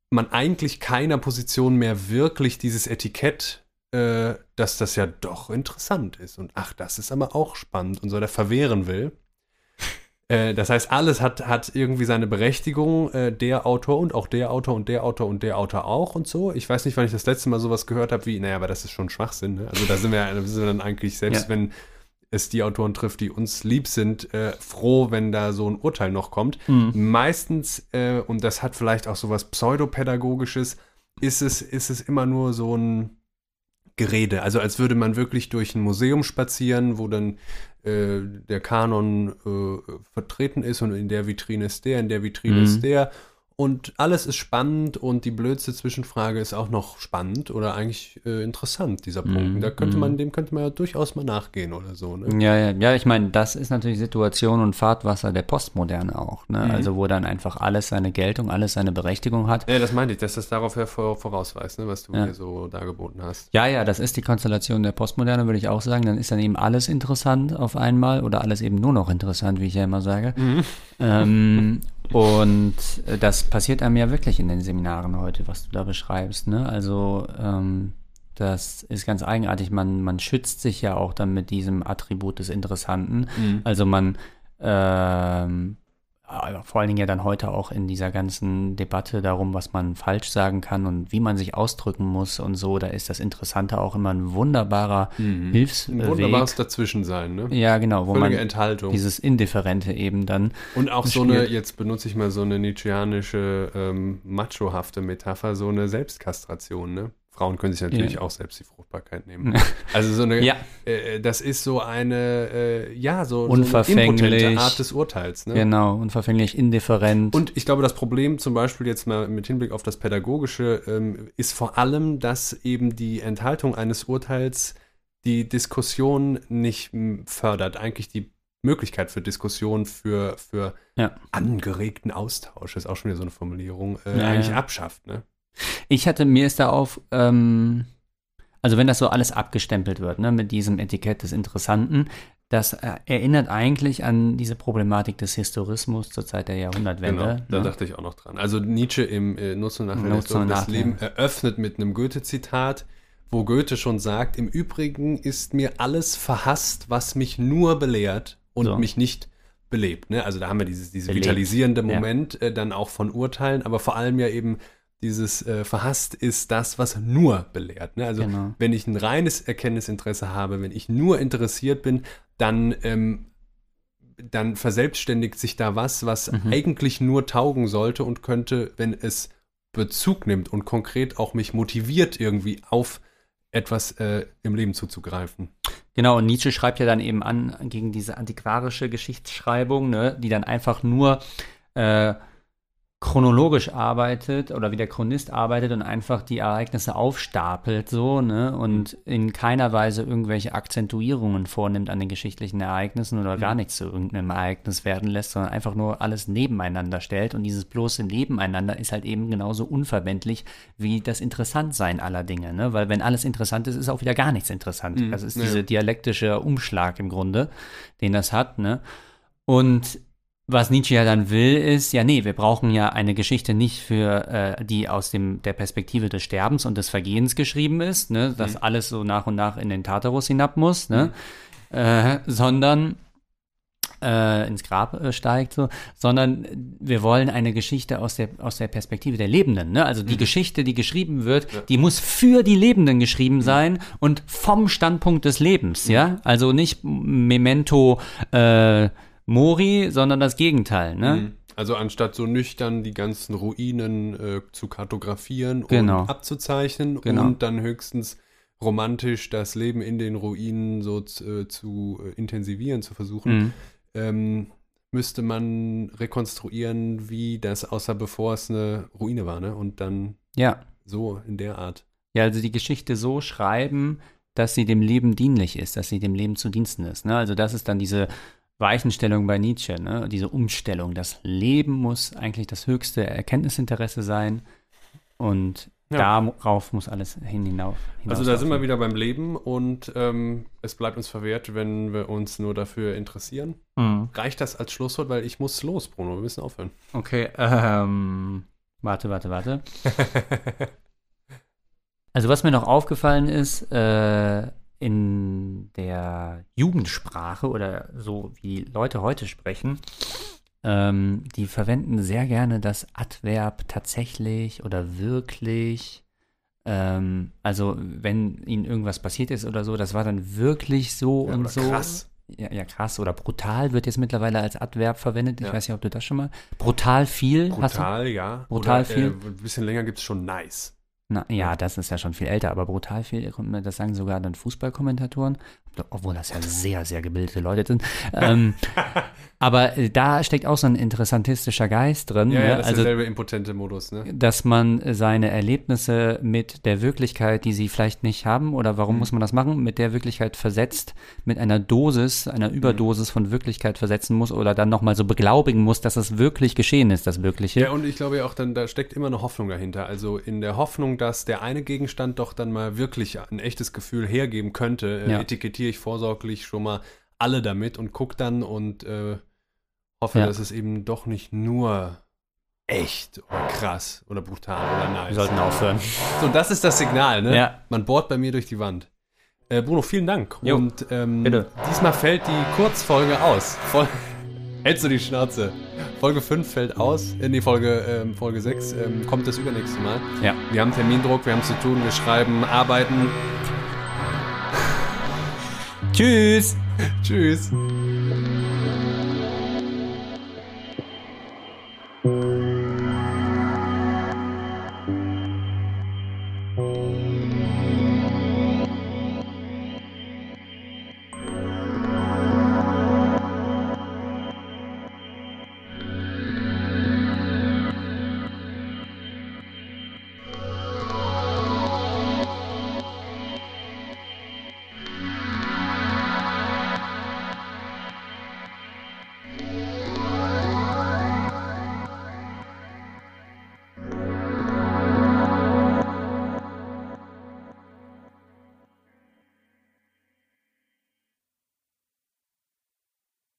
man eigentlich keiner Position mehr wirklich dieses Etikett, äh, dass das ja doch interessant ist und ach, das ist aber auch spannend und so, der verwehren will. Äh, das heißt, alles hat, hat irgendwie seine Berechtigung, äh, der Autor und auch der Autor und der Autor und der Autor auch und so. Ich weiß nicht, wann ich das letzte Mal sowas gehört habe wie, naja, aber das ist schon Schwachsinn. Ne? Also da sind wir, da sind wir dann eigentlich, selbst Ja. wenn es die Autoren trifft, die uns lieb sind, äh, froh, wenn da so ein Urteil noch kommt. Meistens, äh, und das hat vielleicht auch sowas Pseudopädagogisches, ist es, ist es immer nur so ein Gerede. Also als würde man wirklich durch ein Museum spazieren, wo dann äh, der Kanon äh, vertreten ist und in der Vitrine ist der, in der Vitrine Mhm. ist der. Und alles ist spannend und die blödste Zwischenfrage ist auch noch spannend oder eigentlich äh, interessant, dieser Punkt. Mhm, Da könnte mhm. man, dem könnte man ja durchaus mal nachgehen oder so. Ne? Ja, ja, ja, ich meine, das ist natürlich Situation und Fahrtwasser der Postmoderne auch, ne? Mhm. Also wo dann einfach alles seine Geltung, alles seine Berechtigung hat. Ja, das meinte ich, dass das darauf ja vor, vorausweist, ne, was du Ja. hier so dargeboten hast. Ja, ja, das ist die Konstellation der Postmoderne, würde ich auch sagen. Dann ist dann eben alles interessant auf einmal oder alles eben nur noch interessant, wie ich ja immer sage. Ähm, und äh, das passiert einem ja wirklich in den Seminaren heute, was du da beschreibst. Ne? Also ähm, das ist ganz eigenartig. Man, man schützt sich ja auch dann mit diesem Attribut des Interessanten. Mhm. Also man ähm, äh, vor allen Dingen ja dann heute auch in dieser ganzen Debatte darum, was man falsch sagen kann und wie man sich ausdrücken muss und so, da ist das Interessante auch immer ein wunderbarer Ein Hilfsweg. wunderbares Dazwischensein, ne? Ja, genau, wo Völlige man Enthaltung. dieses Indifferente eben dann. Und auch so eine, spielt. jetzt benutze ich mal so eine nietzscheanische, ähm, machohafte Metapher, so eine Selbstkastration, ne? Frauen können sich natürlich Ja. auch selbst die Fruchtbarkeit nehmen. Also so eine, Ja. äh, das ist so eine, äh, ja, so, so eine Unverfänglich. impotente Art des Urteils, ne? Genau, unverfänglich indifferent. Und ich glaube, das Problem zum Beispiel jetzt mal mit Hinblick auf das Pädagogische ähm, ist vor allem, dass eben die Enthaltung eines Urteils die Diskussion nicht fördert, eigentlich die Möglichkeit für Diskussion, für, für Ja. angeregten Austausch, ist auch schon wieder so eine Formulierung, äh, eigentlich abschafft. Ne? Ich hatte, mir ist da auf, ähm, also wenn das so alles abgestempelt wird, ne, mit diesem Etikett des Interessanten, das äh, erinnert eigentlich an diese Problematik des Historismus zur Zeit der Genau, Jahrhundertwende. da ne? dachte ich auch noch dran. Also Nietzsche im äh, Nutzen und Nachteil Nutzen und das. Leben eröffnet mit einem Goethe-Zitat, wo Goethe schon sagt, im Übrigen ist mir alles verhasst, was mich nur belehrt und So. mich nicht belebt. Ne? Also da haben wir dieses, dieses vitalisierende ja. Moment äh, dann auch von Urteilen, aber vor allem ja eben dieses äh, verhasst ist das, was nur belehrt. Ne? Also Genau. wenn ich ein reines Erkenntnisinteresse habe, wenn ich nur interessiert bin, dann, ähm, dann verselbstständigt sich da was, was Mhm. eigentlich nur taugen sollte und könnte, wenn es Bezug nimmt und konkret auch mich motiviert, irgendwie auf etwas äh, im Leben zuzugreifen. Genau, und Nietzsche schreibt ja dann eben an gegen diese antiquarische Geschichtsschreibung, ne, die dann einfach nur äh, chronologisch arbeitet oder wie der Chronist arbeitet und einfach die Ereignisse aufstapelt so, ne, und in keiner Weise irgendwelche Akzentuierungen vornimmt an den geschichtlichen Ereignissen oder gar nichts zu irgendeinem Ereignis werden lässt, sondern einfach nur alles nebeneinander stellt. Und dieses bloße Nebeneinander ist halt eben genauso unverwendlich wie das Interessantsein aller Dinge, ne, weil wenn alles interessant ist, ist auch wieder gar nichts interessant. Mhm, Das ist ja. diese dialektische Umschlag im Grunde, den das hat, ne, und was Nietzsche ja dann will, ist, ja, nee, wir brauchen ja eine Geschichte nicht für, äh, die aus dem, der Perspektive des Sterbens und des Vergehens geschrieben ist, ne, dass alles so nach und nach in den Tartarus hinab muss, ne, äh, sondern äh, ins Grab äh, steigt, so, sondern wir wollen eine Geschichte aus der, aus der Perspektive der Lebenden. Ne? Also die Geschichte, die geschrieben wird, die muss für die Lebenden geschrieben sein und vom Standpunkt des Lebens, ja. Also nicht Memento äh, Mori, sondern das Gegenteil, ne? Mhm. Also anstatt so nüchtern die ganzen Ruinen äh, zu kartografieren Genau. und abzuzeichnen Genau. und dann höchstens romantisch das Leben in den Ruinen so zu, äh, zu äh, intensivieren, zu versuchen, Mhm. ähm, müsste man rekonstruieren, wie das außer bevor es eine Ruine war, ne? Und dann Ja. so in der Art. Ja, also die Geschichte so schreiben, dass sie dem Leben dienlich ist, dass sie dem Leben zu Diensten ist. Ne? Also das ist dann diese Weichenstellung bei Nietzsche, ne? diese Umstellung. Das Leben muss eigentlich das höchste Erkenntnisinteresse sein und Ja. darauf muss alles hin hinauf. Also da sind wir wieder beim Leben und ähm, es bleibt uns verwehrt, wenn wir uns nur dafür interessieren. Mhm. Reicht das als Schlusswort, weil ich muss los, Bruno, wir müssen aufhören. Okay, ähm, warte, warte, warte. Also was mir noch aufgefallen ist, äh, in der Jugendsprache oder so wie Leute heute sprechen, ähm, die verwenden sehr gerne das Adverb tatsächlich oder wirklich. Ähm, also wenn ihnen irgendwas passiert ist oder so, das war dann wirklich so Ja, und so. krass. Ja, ja, krass. Oder brutal wird jetzt mittlerweile als Adverb verwendet. Ich Ja. weiß nicht, ob du das schon mal. Brutal viel. Brutal, ja. Brutal Oder, viel? Äh, ein bisschen länger gibt es schon nice. Na, ja, das ist ja schon viel älter, aber brutal viel, das sagen sogar dann Fußballkommentatoren, obwohl das ja sehr, sehr gebildete Leute sind. ähm, aber äh, da steckt auch so ein interessantistischer Geist drin, Ja, ne? ja, das ist also derselbe impotente Modus, ne? dass man seine Erlebnisse mit der Wirklichkeit, die sie vielleicht nicht haben, oder warum Mhm. muss man das machen, mit der Wirklichkeit versetzt, mit einer Dosis, einer Mhm. Überdosis von Wirklichkeit versetzen muss oder dann nochmal so beglaubigen muss, dass es wirklich geschehen ist, das Wirkliche. Ja, und ich glaube ja auch, dann, da steckt immer eine Hoffnung dahinter. Also in der Hoffnung, dass der eine Gegenstand doch dann mal wirklich ein echtes Gefühl hergeben könnte, äh, Ja. Etikettiere ich vorsorglich schon mal alle damit und guck dann und äh, hoffe, Ja. dass es eben doch nicht nur echt oder krass oder brutal oder nice. Wir sollten aufhören. So, das ist das Signal, ne? Ja. Man bohrt bei mir durch die Wand. Äh, Bruno, vielen Dank. Jo, Und ähm, bitte. diesmal fällt die Kurzfolge aus. Voll Hältst du die Schnauze? Folge 5 fällt aus. In die Folge, ähm, Folge 6 ähm, kommt das übernächste Mal. Ja. Wir haben Termindruck, wir haben zu tun, wir schreiben, arbeiten. Tschüss. Tschüss.